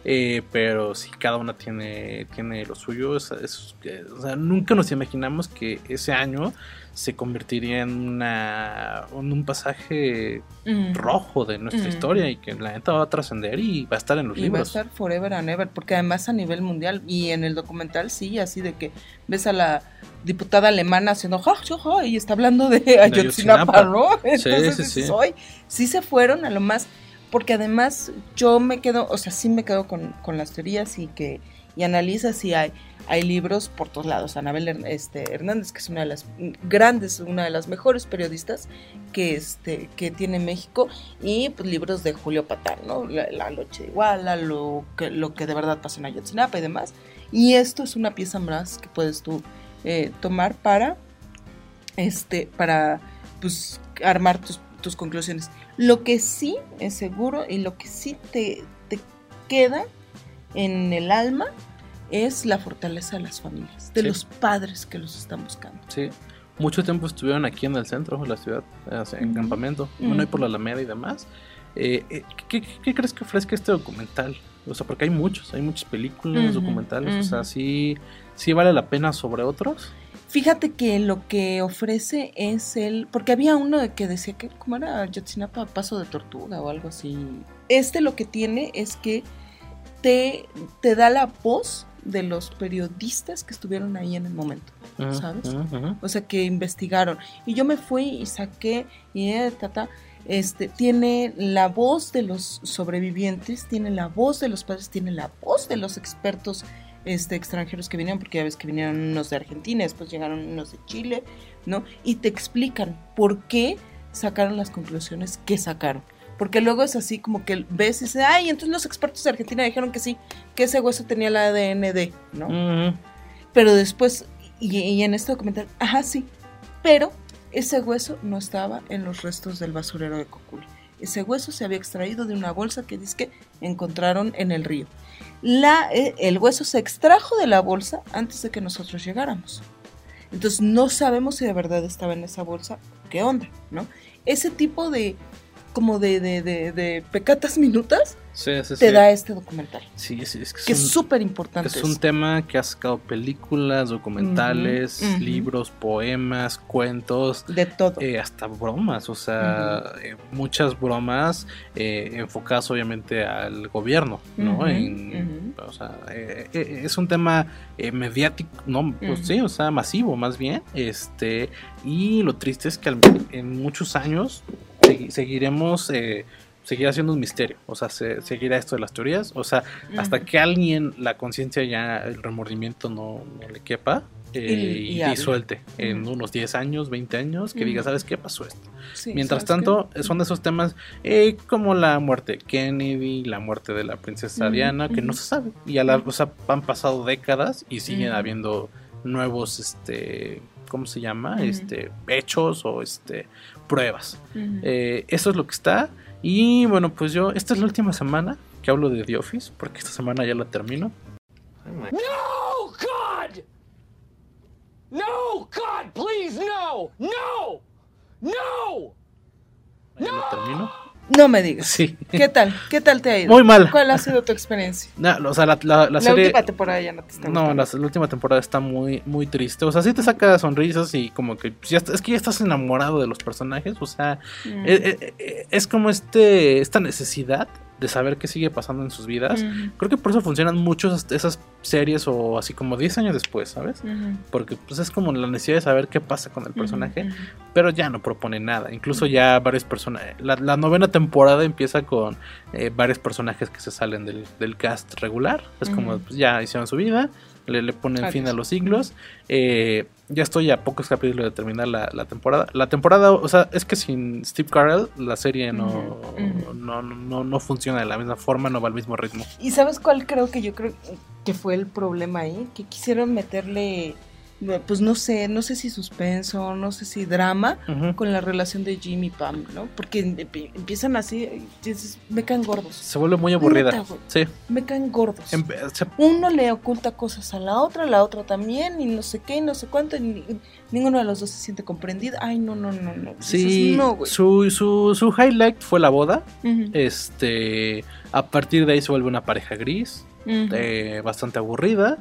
eh, pero sí cada una tiene, tiene lo suyo. Es- es- eh, o sea, nunca nos imaginamos que ese año se convertiría en, una, en un pasaje Ujú. rojo de nuestra Ujú. historia y que la neta va a trascender y va a estar en los Y va a libros. estar forever and ever, porque además a nivel mundial y en el documental sí, así de que ves a la diputada alemana haciendo ja, ja, ja, y está hablando de Ayotzinapa. ¿no? Sí, Entonces sí, dices, sí. "Ay, sí se fueron a lo más, porque además yo me quedo, o sea, sí me quedo con, con las teorías y que y analizas y hay hay libros por todos lados. Anabel este, Hernández, que es una de las grandes, una de las mejores periodistas que, este, que tiene México, y pues, libros de Julio Patán, ¿no? La, la noche de Iguala, lo que, lo que de verdad pasa en Ayotzinapa y demás. Y esto es una pieza más que puedes tú eh, tomar para, este, para pues, armar tus, tus conclusiones. Lo que sí es seguro y lo que sí te, te queda en el alma es la fortaleza de las familias, de Sí. los padres que los están buscando. Sí. Mucho tiempo estuvieron aquí en el centro de la ciudad, sea, en campamento, bueno, ahí por la Alameda y demás. Eh, eh, ¿qué, qué- qué crees que ofrezca este documental? O sea, porque hay muchos, hay muchas películas, Ujú, documentales, o sea, sí, sí vale la pena sobre otros. Fíjate que lo que ofrece es el. Porque había uno que decía que, ¿cómo era? Yotzinapa Paso de Tortuga o algo así. Este lo que tiene es que te, te da la voz de los periodistas que estuvieron ahí en el momento, ¿sabes? O sea, que investigaron. Y yo me fui y saqué, y eh, tata, este, tiene la voz de los sobrevivientes, tiene la voz de los padres, tiene la voz de los expertos este, extranjeros que vinieron, porque ya ves que vinieron unos de Argentina, después llegaron unos de Chile, ¿no? Y te explican por qué sacaron las conclusiones que sacaron. Porque luego es así como que ves y dices, ay, entonces los expertos de Argentina dijeron que sí, que ese hueso tenía el ADN de, ¿no? Pero después, y, y en este documental, ajá, sí, pero ese hueso no estaba en los restos del basurero de Cocul. Ese hueso se había extraído de una bolsa que dice que encontraron en el río. La, eh, el hueso se extrajo de la bolsa antes de que nosotros llegáramos. Entonces no sabemos si de verdad estaba en esa bolsa, qué onda, ¿no? Ese tipo de, como de, de, de, de pecatas minutas Sí, sí, te sí. da este documental. Sí, sí, es que, Que es súper importante. Es un tema que ha sacado películas, documentales, libros, poemas, cuentos. De todo. eh, hasta bromas, o sea, eh, muchas bromas eh, enfocadas obviamente al gobierno, ¿no? En- O sea, es un tema eh, mediático, ¿no? Pues sí, o sea, masivo más bien. Este, y lo triste es que al- en muchos años segui- seguiremos... Eh, seguirá siendo un misterio, o sea, se- seguirá esto de las teorías, o sea, hasta que alguien, la conciencia ya, el remordimiento no, no le quepa eh, Y- y, y hable. suelte en unos 10 años, 20 años, que diga. ¿sabes qué pasó esto? Sí, Mientras ¿sabes tanto, qué? son de esos temas eh, como la muerte de Kennedy, la muerte de la princesa Diana, que no se sabe. Y a la, o sea, han pasado décadas y siguen habiendo nuevos, este, ¿cómo se llama? Ujú. Este, hechos o este, pruebas. Eh, eso es lo que está. Y bueno, pues yo, esta es la última semana que hablo de The Office, porque esta semana ya la termino. No, God! No, God, please, no! No! No! Ya la termino. No me digas. Sí. ¿Qué tal? ¿Qué tal te ha ido? Muy mal. ¿Cuál ha sido tu experiencia? No, o sea, la, la- la La, serie... última temporada ya no te está No, la, la última temporada está muy, muy triste. O sea, sí te saca sonrisas y como que ya está- es que ya estás enamorado de los personajes. O sea, Mm. eh, eh, eh, es como este esta necesidad de saber qué sigue pasando en sus vidas. Creo que por eso funcionan mucho esas, esas series o así como 10 años después, ¿sabes? Porque pues es como la necesidad de saber qué pasa con el personaje, pero ya no propone nada. Incluso ya varios personajes. La, la novena temporada empieza con eh, varios personajes que se salen del, del cast regular. Es como pues, ya hicieron su vida, le, le ponen Adiós. fin a los siglos. Eh, ya estoy a pocos capítulos de terminar la, la temporada. La temporada, o sea, es que sin Steve Carell la serie no, Ujú, no, no, no funciona de la misma forma, no va al mismo ritmo. ¿Y sabes cuál creo que yo creo que fue el problema ahí? Que quisieron meterle, pues no sé, no sé si suspenso, no sé si drama con la relación de Jimmy y Pam, ¿no? Porque empie- empiezan así, me caen gordos. Se vuelve muy aburrida. Sí. Me caen gordos. Em- se- Uno le oculta cosas a la otra, la otra también, y no sé qué, y no sé cuánto, y ni- ninguno de los dos se siente comprendido. Ay, no, no, no, no. Sí, no, güey. su, su, su highlight fue la boda. Este, a partir de ahí se vuelve una pareja gris, Eh, bastante aburrida.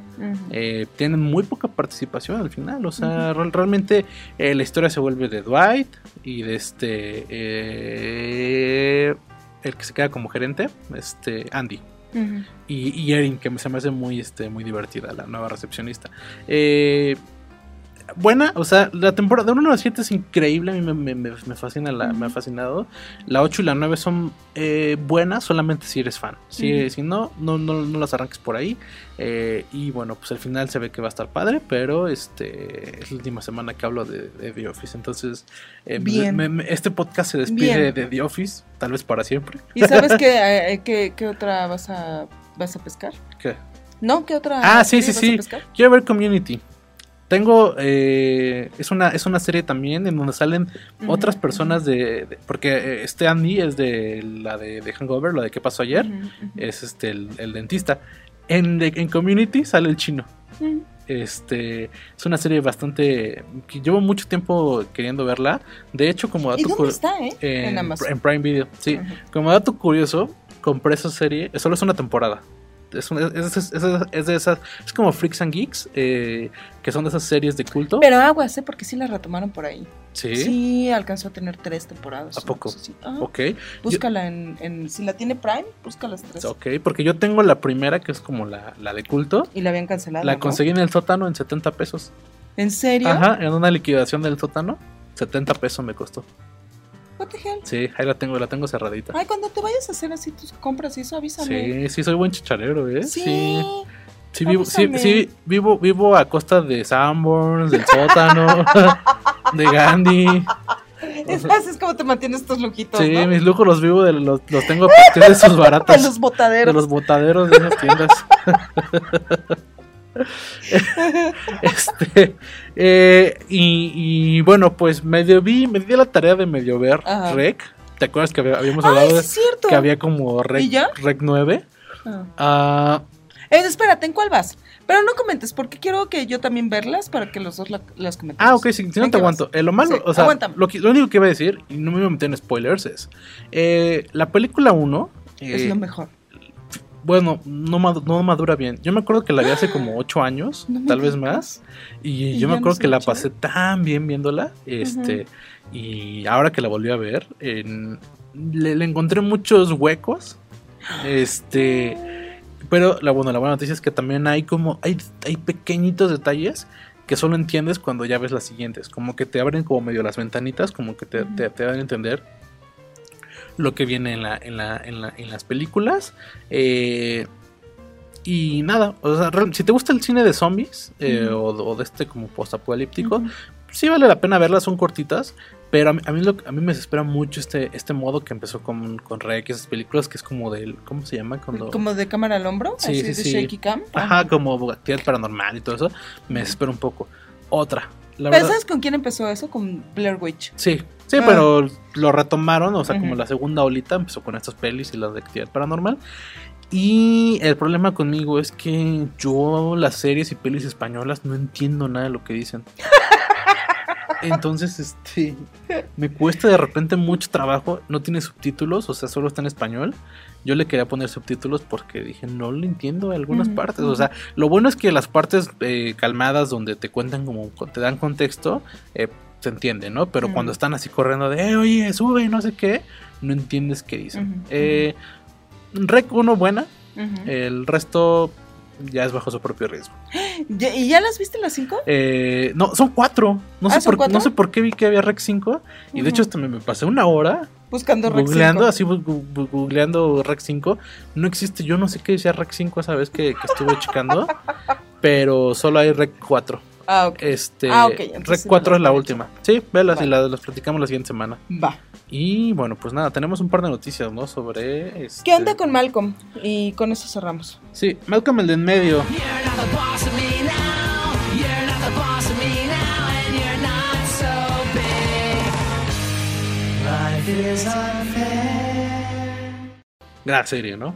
Eh, tienen muy poca participación al final. O sea, real- realmente eh, la historia se vuelve de Dwight y de este. el que se queda como gerente, este Andy. Y Erin, que se me hace muy, este, muy divertida, la nueva recepcionista. Eh, buena, o sea, la temporada de 1 a 7 es increíble, a mí me, me- me- fascina la, me ha fascinado. La 8 y la 9 son eh, buenas solamente si eres fan. Si, si no, no, no, no las arranques por ahí. Eh, y bueno, pues al final se ve que va a estar padre, pero este es la última semana que hablo de, de The Office. Entonces, eh, Bien. me- me- este podcast se despide Bien. de The Office, tal vez para siempre. ¿Y sabes qué, eh, qué, qué otra vas a, vas a pescar? ¿Qué? ¿No? ¿Qué otra Ah, sí, sí, sí. Quiero ver Community. Tengo, eh, es una es una serie también en donde salen otras personas de, de- porque eh, este Andy es de la de, de Hangover, la de qué pasó ayer, es este el, el dentista. En, de- en Community sale el chino. Este es una serie bastante que llevo mucho tiempo queriendo verla. De hecho, como dato ¿Y dónde está, eh? en, En en Prime Video, sí. Como dato curioso, compré esa serie, solo es una temporada. Es, una- es, es- es- de esas, es como Freaks and Geeks, eh, que son de esas series de culto. Pero aguas, ¿eh? Porque sí la retomaron por ahí. sí. Sí, alcanzó a tener tres temporadas. ¿A poco? así. Ajá. Ok. Yo- Búscala en, en- Si la tiene Prime, búscala las tres. ok, porque yo tengo la primera, que es como la, la de culto. Y la habían cancelado. La ¿no? conseguí en el sótano en 70 pesos. ¿En serio? Ajá, en una liquidación del sótano. 70 pesos me costó. What the hell? Sí, ahí la tengo, la tengo cerradita. Ay, cuando te vayas a hacer así tus compras y eso, avísame. Sí, sí, soy buen chicharero, ¿eh? Sí. Sí. Sí, vivo, sí, sí, vivo, vivo a costa de Sanborns, del sótano, de Gandhi. Es, así es como te mantienes estos lujitos, Sí, ¿no? mis lujos los vivo, de, los, los tengo a partir de esos baratos. De los botaderos. De los botaderos de esas tiendas. este, eh, y, y bueno, pues medio vi, me di la tarea de medio ver Ajá. Rec. ¿Te acuerdas que había- habíamos hablado de es que había como Rec. Rec 9? Ah. Ah, Eh, espérate, ¿en cuál vas? Pero no comentes, porque quiero que yo también verlas para que los dos la- las comentemos. Ah, ok, si, si no ¿En te aguanto. Eh, lo malo, Sí, o sea, lo, que- lo único que iba a decir, y no me iba a meter en spoilers, es eh, la película 1. Es lo mejor. Bueno, no, mad- no madura bien. Yo me acuerdo que la vi hace como 8 años, No tal vez más. Y, ¿Y yo me acuerdo que la pasé tan bien viéndola. Este. Y ahora que la volví a ver, en- le, le encontré muchos huecos. Este. Pero la, bueno, la buena noticia es que también hay como. Hay, hay pequeñitos detalles que solo entiendes cuando ya ves las siguientes. Como que te abren como medio las ventanitas, como que te, te- te dan a entender lo que viene en, la, en, la, en, la- en las películas. Eh, y nada, o sea, si te gusta el cine de zombies eh, o, o de este como postapocalíptico, sí vale la pena verlas, son cortitas. Pero a mí, a mí, lo- a mí me desespera mucho este, este modo que empezó con, con Rec y esas películas que es como del. ¿Cómo se llama? Cuando, Como de cámara al hombro, Sí, así sí, de sí. shaky cam. Ajá, como actividad paranormal y todo eso. Me desespera un poco. Otra, La Pero verdad- ¿sabes con quién empezó eso? Con Blair Witch. Sí, sí, Ah. pero lo retomaron, o sea, como Ujú. la segunda olita empezó con estas pelis y las de actividad paranormal. Y el problema conmigo es que yo las series y pelis españolas no entiendo nada de lo que dicen. Entonces, este, me cuesta de repente mucho trabajo. No tiene subtítulos, o sea, solo está en español. Yo le quería poner subtítulos porque dije, no lo entiendo en algunas partes. O sea, lo bueno es que las partes eh, calmadas donde te cuentan como, te dan contexto, eh, se entiende, ¿no? Pero cuando están así corriendo de, "Eh, oye, sube, no sé qué, no entiendes qué dicen. Eh, Rec 1 buena, el resto ya es bajo su propio riesgo. ¿Ya- ¿Y ya las viste las cinco? Eh, no, son cuatro. No, Ah, sé ¿son por, cuatro? no sé por qué vi que había Rec 5. Y de hecho, hasta me, me pasé una hora Buscando Rec googleando, 5. así googleando Rec 5. No existe, yo no sé qué decía Rec 5 esa vez que, que estuve checando. pero solo hay Rec 4. Ah, ok. Este, Ah, ok, entonces Rec sí me 4 las es la última. Sí, velas y Vale. las, las platicamos la siguiente semana. Va. Y bueno, pues nada, tenemos un par de noticias, ¿no? Sobre. Este... ¿Qué onda con Malcolm? Y con eso cerramos. Sí, Malcolm el de en medio. Gran serie, ¿no?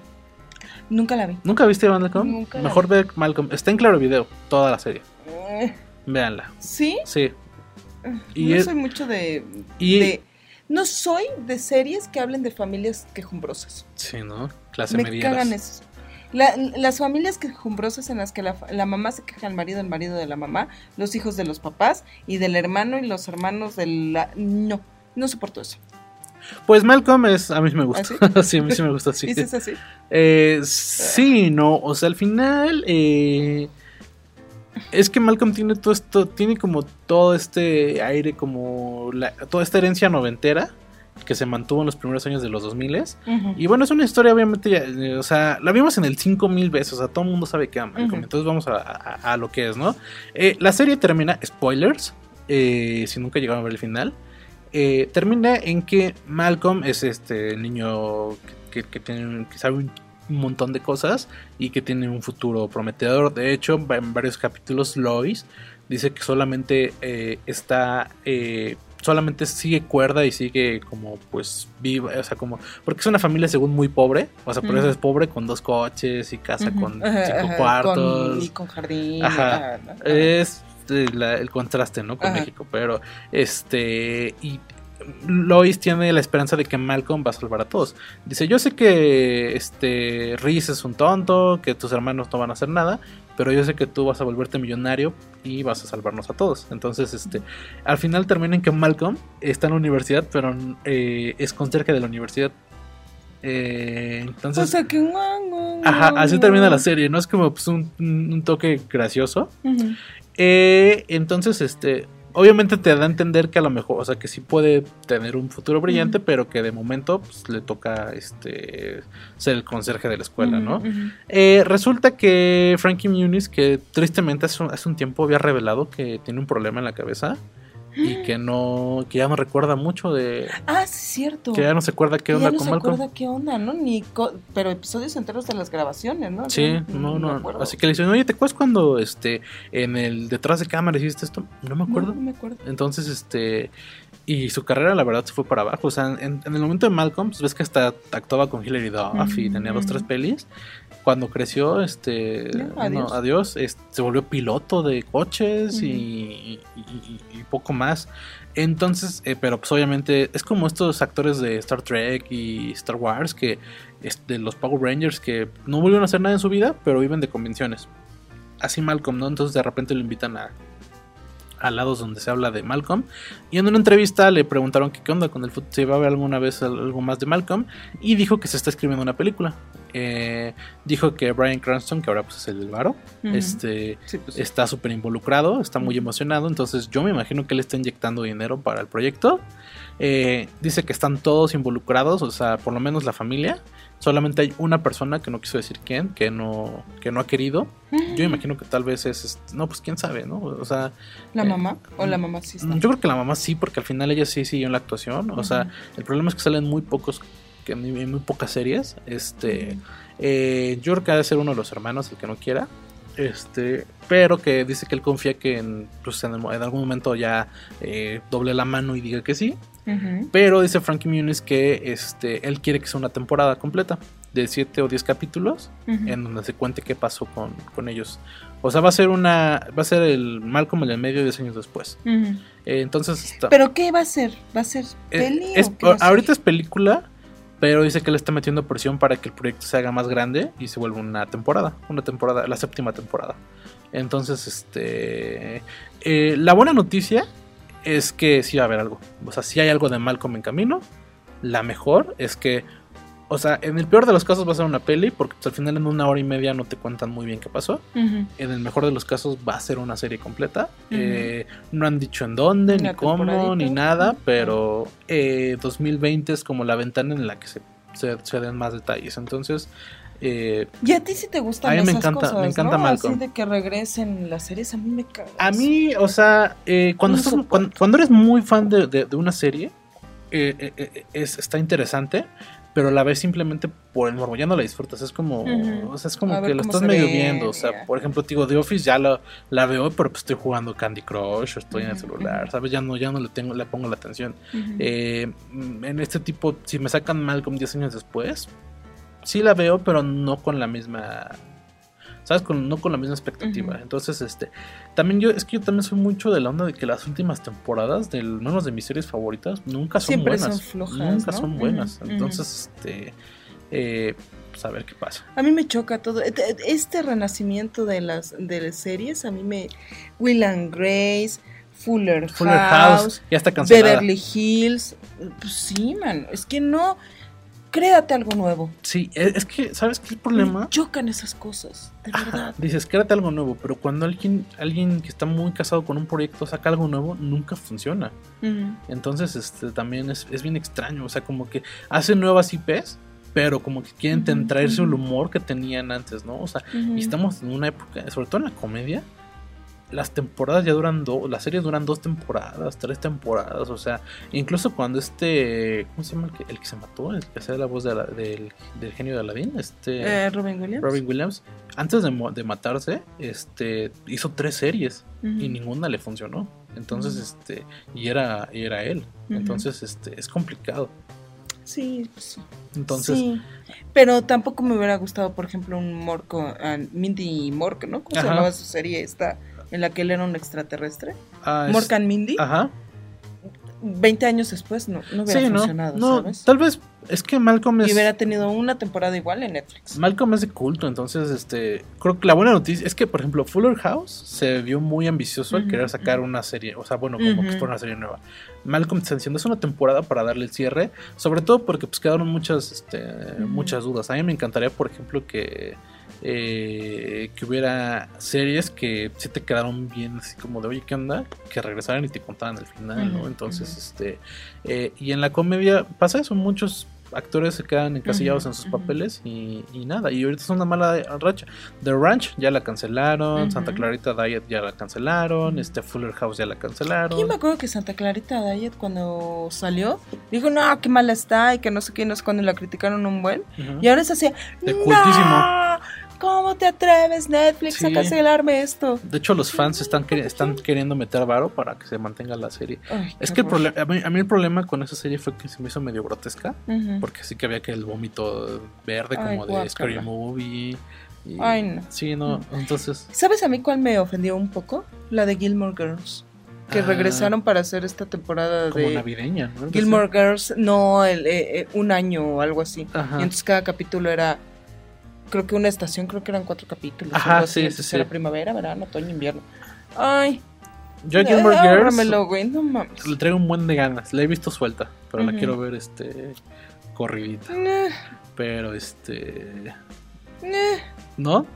Nunca la vi. ¿Nunca viste Malcolm? Nunca Mejor ve Malcolm. Está en claro video, toda la serie. Eh, Véanla. ¿Sí? Sí. Y no es- soy mucho de, y- de- No soy de series que hablen de familias quejumbrosas. Sí, ¿no? Clase Me medieras. cagan esos. La- las familias quejumbrosas en las que la, mamá se queja al marido, el marido de la mamá, los hijos de los papás y del hermano y los hermanos de la... No, no soporto eso. Pues Malcolm es. A mí me gusta. ¿Ah, sí? a mí sí me gusta, sí. ¿Dices así? Eh, sí, no. O sea, al final. eh, es que Malcolm tiene todo esto. Tiene como todo este aire, como. la- toda esta herencia noventera. Que se mantuvo en los primeros años de los 2000 Ujú. Y bueno, es una historia, obviamente. ya, eh, o sea, la vimos en el 5000 veces. O sea, todo el mundo sabe que ama Malcolm. Ujú. Entonces vamos a, a- a lo que es, ¿no? Eh, la serie termina. Spoilers. eh, si nunca llegaron a ver el final. Eh, termina en que Malcolm es este niño que, que- tiene, que sabe un montón de cosas y que tiene un futuro prometedor. De hecho, en varios capítulos Lois dice que solamente eh, está eh, solamente sigue cuerda y sigue como pues viva, o sea, como porque es una familia según muy pobre, o sea, por eso es pobre con dos coches y casa con cinco cuartos. con- y con jardín. Ajá. Es la- el contraste, ¿no? Con Ajá. México. Pero, este. Y Lois tiene la esperanza de que Malcolm va a salvar a todos. Dice: Yo sé que este Reese es un tonto, que tus hermanos no van a hacer nada. Pero yo sé que tú vas a volverte millonario y vas a salvarnos a todos. Entonces, este, al final termina en que Malcolm está en la universidad, pero eh, es conserje de la universidad. Eh, entonces, o sea que... Ajá, así termina la serie, ¿no? Es como pues, un, un toque gracioso. Eh, entonces, este, obviamente te da a entender que a lo mejor, o sea, que sí puede tener un futuro brillante, pero que de momento pues, le toca este, ser el conserje de la escuela, ¿no? Eh, resulta que Frankie Muniz, que tristemente hace un, hace un tiempo había revelado que tiene un problema en la cabeza y que no, que ya no recuerda mucho de, Ah, sí, es cierto. que ya no se acuerda qué onda ya no con se Malcolm. acuerda qué onda, ¿no? Ni co- pero episodios enteros de las grabaciones, ¿no? Sí, no, no. acuerdo. Así que le dicen, oye, ¿te acuerdas cuando este en el detrás de cámara hiciste esto? No me acuerdo. No, no me acuerdo. Entonces, este. Y su carrera, la verdad, se fue para abajo. O sea, en, en el momento de Malcolm, pues ves que hasta actuaba con Hilary Duff y tenía dos, tres pelis. Cuando creció, este. No, adiós. adiós, es- se volvió piloto de coches y, y- y- y poco más. Entonces, eh, pero pues obviamente es como estos actores de Star Trek y Star Wars que es de los Power Rangers que no volvieron a hacer nada en su vida, pero viven de convenciones. Así Malcolm, ¿no? Entonces de repente lo invitan a, a lados donde se habla de Malcolm. Y en una entrevista le preguntaron que qué onda con el fútbol, si va a ver alguna vez algo más de Malcolm. Y dijo que se está escribiendo una película. Eh, dijo que Brian Cranston, que ahora pues es el del varo, este, Sí, pues. está súper involucrado, está muy emocionado. Entonces yo me imagino que él está inyectando dinero para el proyecto. Eh, dice que están todos involucrados, o sea, por lo menos la familia. Solamente hay una persona que no quiso decir quién, que no, que no ha querido. Yo imagino que tal vez es, no, pues quién sabe, ¿no? O sea, ¿La eh, mamá? ¿O la mamá sí está? yo creo que la mamá sí, porque al final ella sí siguió en la actuación. O sea, el problema es que salen muy pocos, que en muy, pocas series. Este, eh, yo creo que ha de ser uno de los hermanos el que no quiera. Este, pero que dice que él confía que en, pues, en, el en algún momento ya eh, doble la mano y diga que sí. Pero dice Frankie Muniz que este, él quiere que sea una temporada completa de 7 o 10 capítulos en donde se cuente qué pasó con, con ellos. O sea, va a ser una va a ser el Malcolm en el medio 10 años después. Eh, entonces está ¿Pero qué va a ser? ¿Va a ser peli es- o qué va a ser? ahorita es película, pero dice que le está metiendo presión para que el proyecto se haga más grande y se vuelva una temporada, una temporada, la séptima temporada. Entonces, este, eh, la buena noticia es que sí va a haber algo. O sea, si hay algo de Malcolm en camino. La mejor es que, o sea, en el peor de los casos va a ser una peli, porque pues, al final en una hora y media no te cuentan muy bien qué pasó. En el mejor de los casos va a ser una serie completa. Eh, no han dicho en dónde, ni cómo, ni nada, pero eh, 2020 es como la ventana en la que se, se, se den más detalles. Entonces, eh, Y a ti sí te gustan A mí me esas encanta- cosas, me encanta ¿no? Malcolm. Así de que regresen las series, a mí me caga. a mí, o sea, eh, cuando, estás- cuando, cuando eres muy fan de, de- de una serie, eh, eh, es, está interesante. Pero la ves simplemente por el morbo, ya no la disfrutas. Es como, o sea, es como que lo estás medio ve, viendo. O sea, por ejemplo, te digo, The Office ya la, la veo, pero pues estoy jugando Candy Crush o estoy en el celular, ¿sabes? Ya no, ya no le tengo, le pongo la atención. Eh, mm, en este tipo, si me sacan Malcolm 10 años después, sí la veo, pero no con la misma. ¿Sabes? Con, no con la misma expectativa. Entonces, este. También yo, es que yo también soy mucho de la onda de que las últimas temporadas, del menos de mis series favoritas, nunca son Siempre buenas. son flojas, nunca ¿no? son buenas. Entonces, este. Eh, pues a ver qué pasa. A mí me choca todo. Este- Este renacimiento de las, de las series, a mí me. Will and Grace, Fuller, Fuller House, House ya está cancelada. Beverly Hills. Pues sí, man. Es que no. Créate algo nuevo. Sí, es, es que, ¿sabes qué es el problema? Me chocan esas cosas, de verdad. Dices, créate algo nuevo, pero cuando alguien, alguien que está muy casado con un proyecto saca algo nuevo, nunca funciona. Entonces, este también es, es bien extraño. O sea, como que hacen nuevas IPs, pero como que quieren traerse el humor que tenían antes, ¿no? O sea, y estamos en una época, sobre todo en la comedia, las temporadas ya duran dos, las series duran dos temporadas, tres temporadas, o sea, incluso cuando este, ¿cómo se llama el que, el que se mató? El que hacía la voz de la- del, del genio de Aladdin, este... Eh, Robin Williams. Robin Williams, antes de, de matarse, este, hizo tres series y ninguna le funcionó. Entonces, este, y era, y era él. Entonces, este, es complicado. Sí, pues. Entonces, Sí, pero tampoco me hubiera gustado, por ejemplo, un Morco, ah, Mindy Mork, ¿no? ¿Cómo se llamaba su serie esta en la que él era un extraterrestre? ah, es- and Mindy. Ajá. 20 años después no, no hubiera Sí, funcionado, no, ¿sabes? tal vez es que Malcolm Y es hubiera tenido una temporada igual en Netflix. Malcolm es de culto, entonces este creo que la buena noticia es que por ejemplo Fuller House se vio muy ambicioso al Ujú, querer sacar una serie, o sea, bueno, como que Ujú. fuera una serie nueva. Malcolm está diciendo es una temporada para darle el cierre, sobre todo porque pues quedaron muchas este, muchas dudas. A mí me encantaría, por ejemplo, que eh, que hubiera series que sí te quedaron bien así como de oye qué onda que regresaran y te contaran el final no entonces este eh, y en la comedia pasa eso muchos actores se quedan encasillados en sus papeles y, y nada y ahorita es una mala racha. The Ranch ya la cancelaron. Santa Clarita Diet ya la cancelaron este Fuller House ya la cancelaron. Yo me acuerdo que Santa Clarita Diet cuando salió dijo, no, qué mala está y que no sé qué, no sé cuándo la criticaron un buen. Y ahora es así, De "No. ¿Cómo te atreves, Netflix, Sí. a cancelarme esto? De hecho, los fans están, queri- están queriendo meter varo para que se mantenga la serie. Ay, es que el problema, a mí, a mí el problema con esa serie fue que se me hizo medio grotesca. Porque sí que había que el vómito verde Ay, como de. Scary Movie. y- Ay, no. Sí, no, Mm. entonces... ¿Sabes a mí cuál me ofendió un poco? La de Gilmore Girls. Que Ah. regresaron para hacer esta temporada Como de navideña, ¿no? Gilmore Girls, no, el, eh, eh, un año o algo así. Ajá. Y entonces cada capítulo era, creo que una estación, creo que eran cuatro capítulos. Ajá, sí, sí, sí. Era primavera, verano, otoño, invierno. Ay. Yo a Gilmore Girls güey, no mames. le traigo un buen de ganas. La he visto suelta, pero la quiero ver este corridita. Eh, Pero este... eh, ¿No?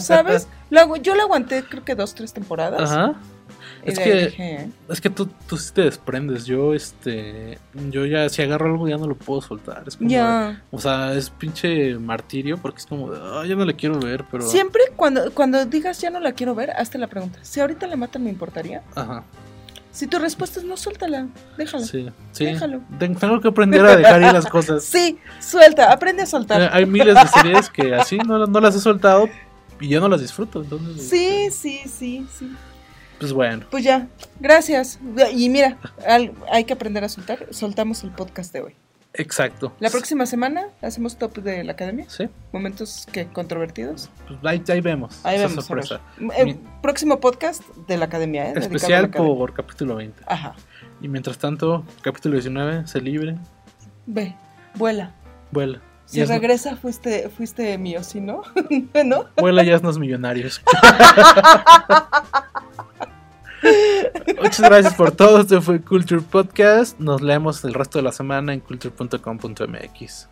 ¿Sabes? La yo la aguanté creo que dos, tres temporadas. Ajá. Es que, dije, ¿eh? es que tú, tú sí te desprendes. Yo, este. Yo ya, si agarro algo, ya no lo puedo soltar. Es como. Ya. O sea, es pinche martirio porque es como. "Ah, ya no le quiero ver, pero. Siempre cuando, cuando digas ya no la quiero ver, hazte la pregunta. Si ahorita la matan, ¿me importaría? Ajá. Si tu respuesta es no, suéltala, déjala. Sí, sí. Déjalo. Ten- Tengo que aprender a dejar ir las cosas. Sí, suelta, aprende a soltar. Eh, Hay miles de series que así no, no las he soltado y yo no las disfruto. Entonces, Sí, sí, sí, sí. Pues bueno. Pues ya, gracias. Y mira, al- hay que aprender a soltar. Soltamos el podcast de hoy. Exacto. La próxima semana hacemos top de la academia. Sí. Momentos que controvertidos. Pues ahí, ahí vemos. Ahí esa vemos. sorpresa. Eh, Mi- próximo podcast de la academia, ¿eh? La especial academia. por capítulo 20. Ajá. Y mientras tanto, capítulo 19, se libre, Ve, vuela. vuela. Si regresa, fuiste, fuiste mío, si no, ¿no? Vuela ya es millonarios. Muchas gracias por todo. Este fue Culture Podcast. Nos leemos el resto de la semana en culture.com.mx.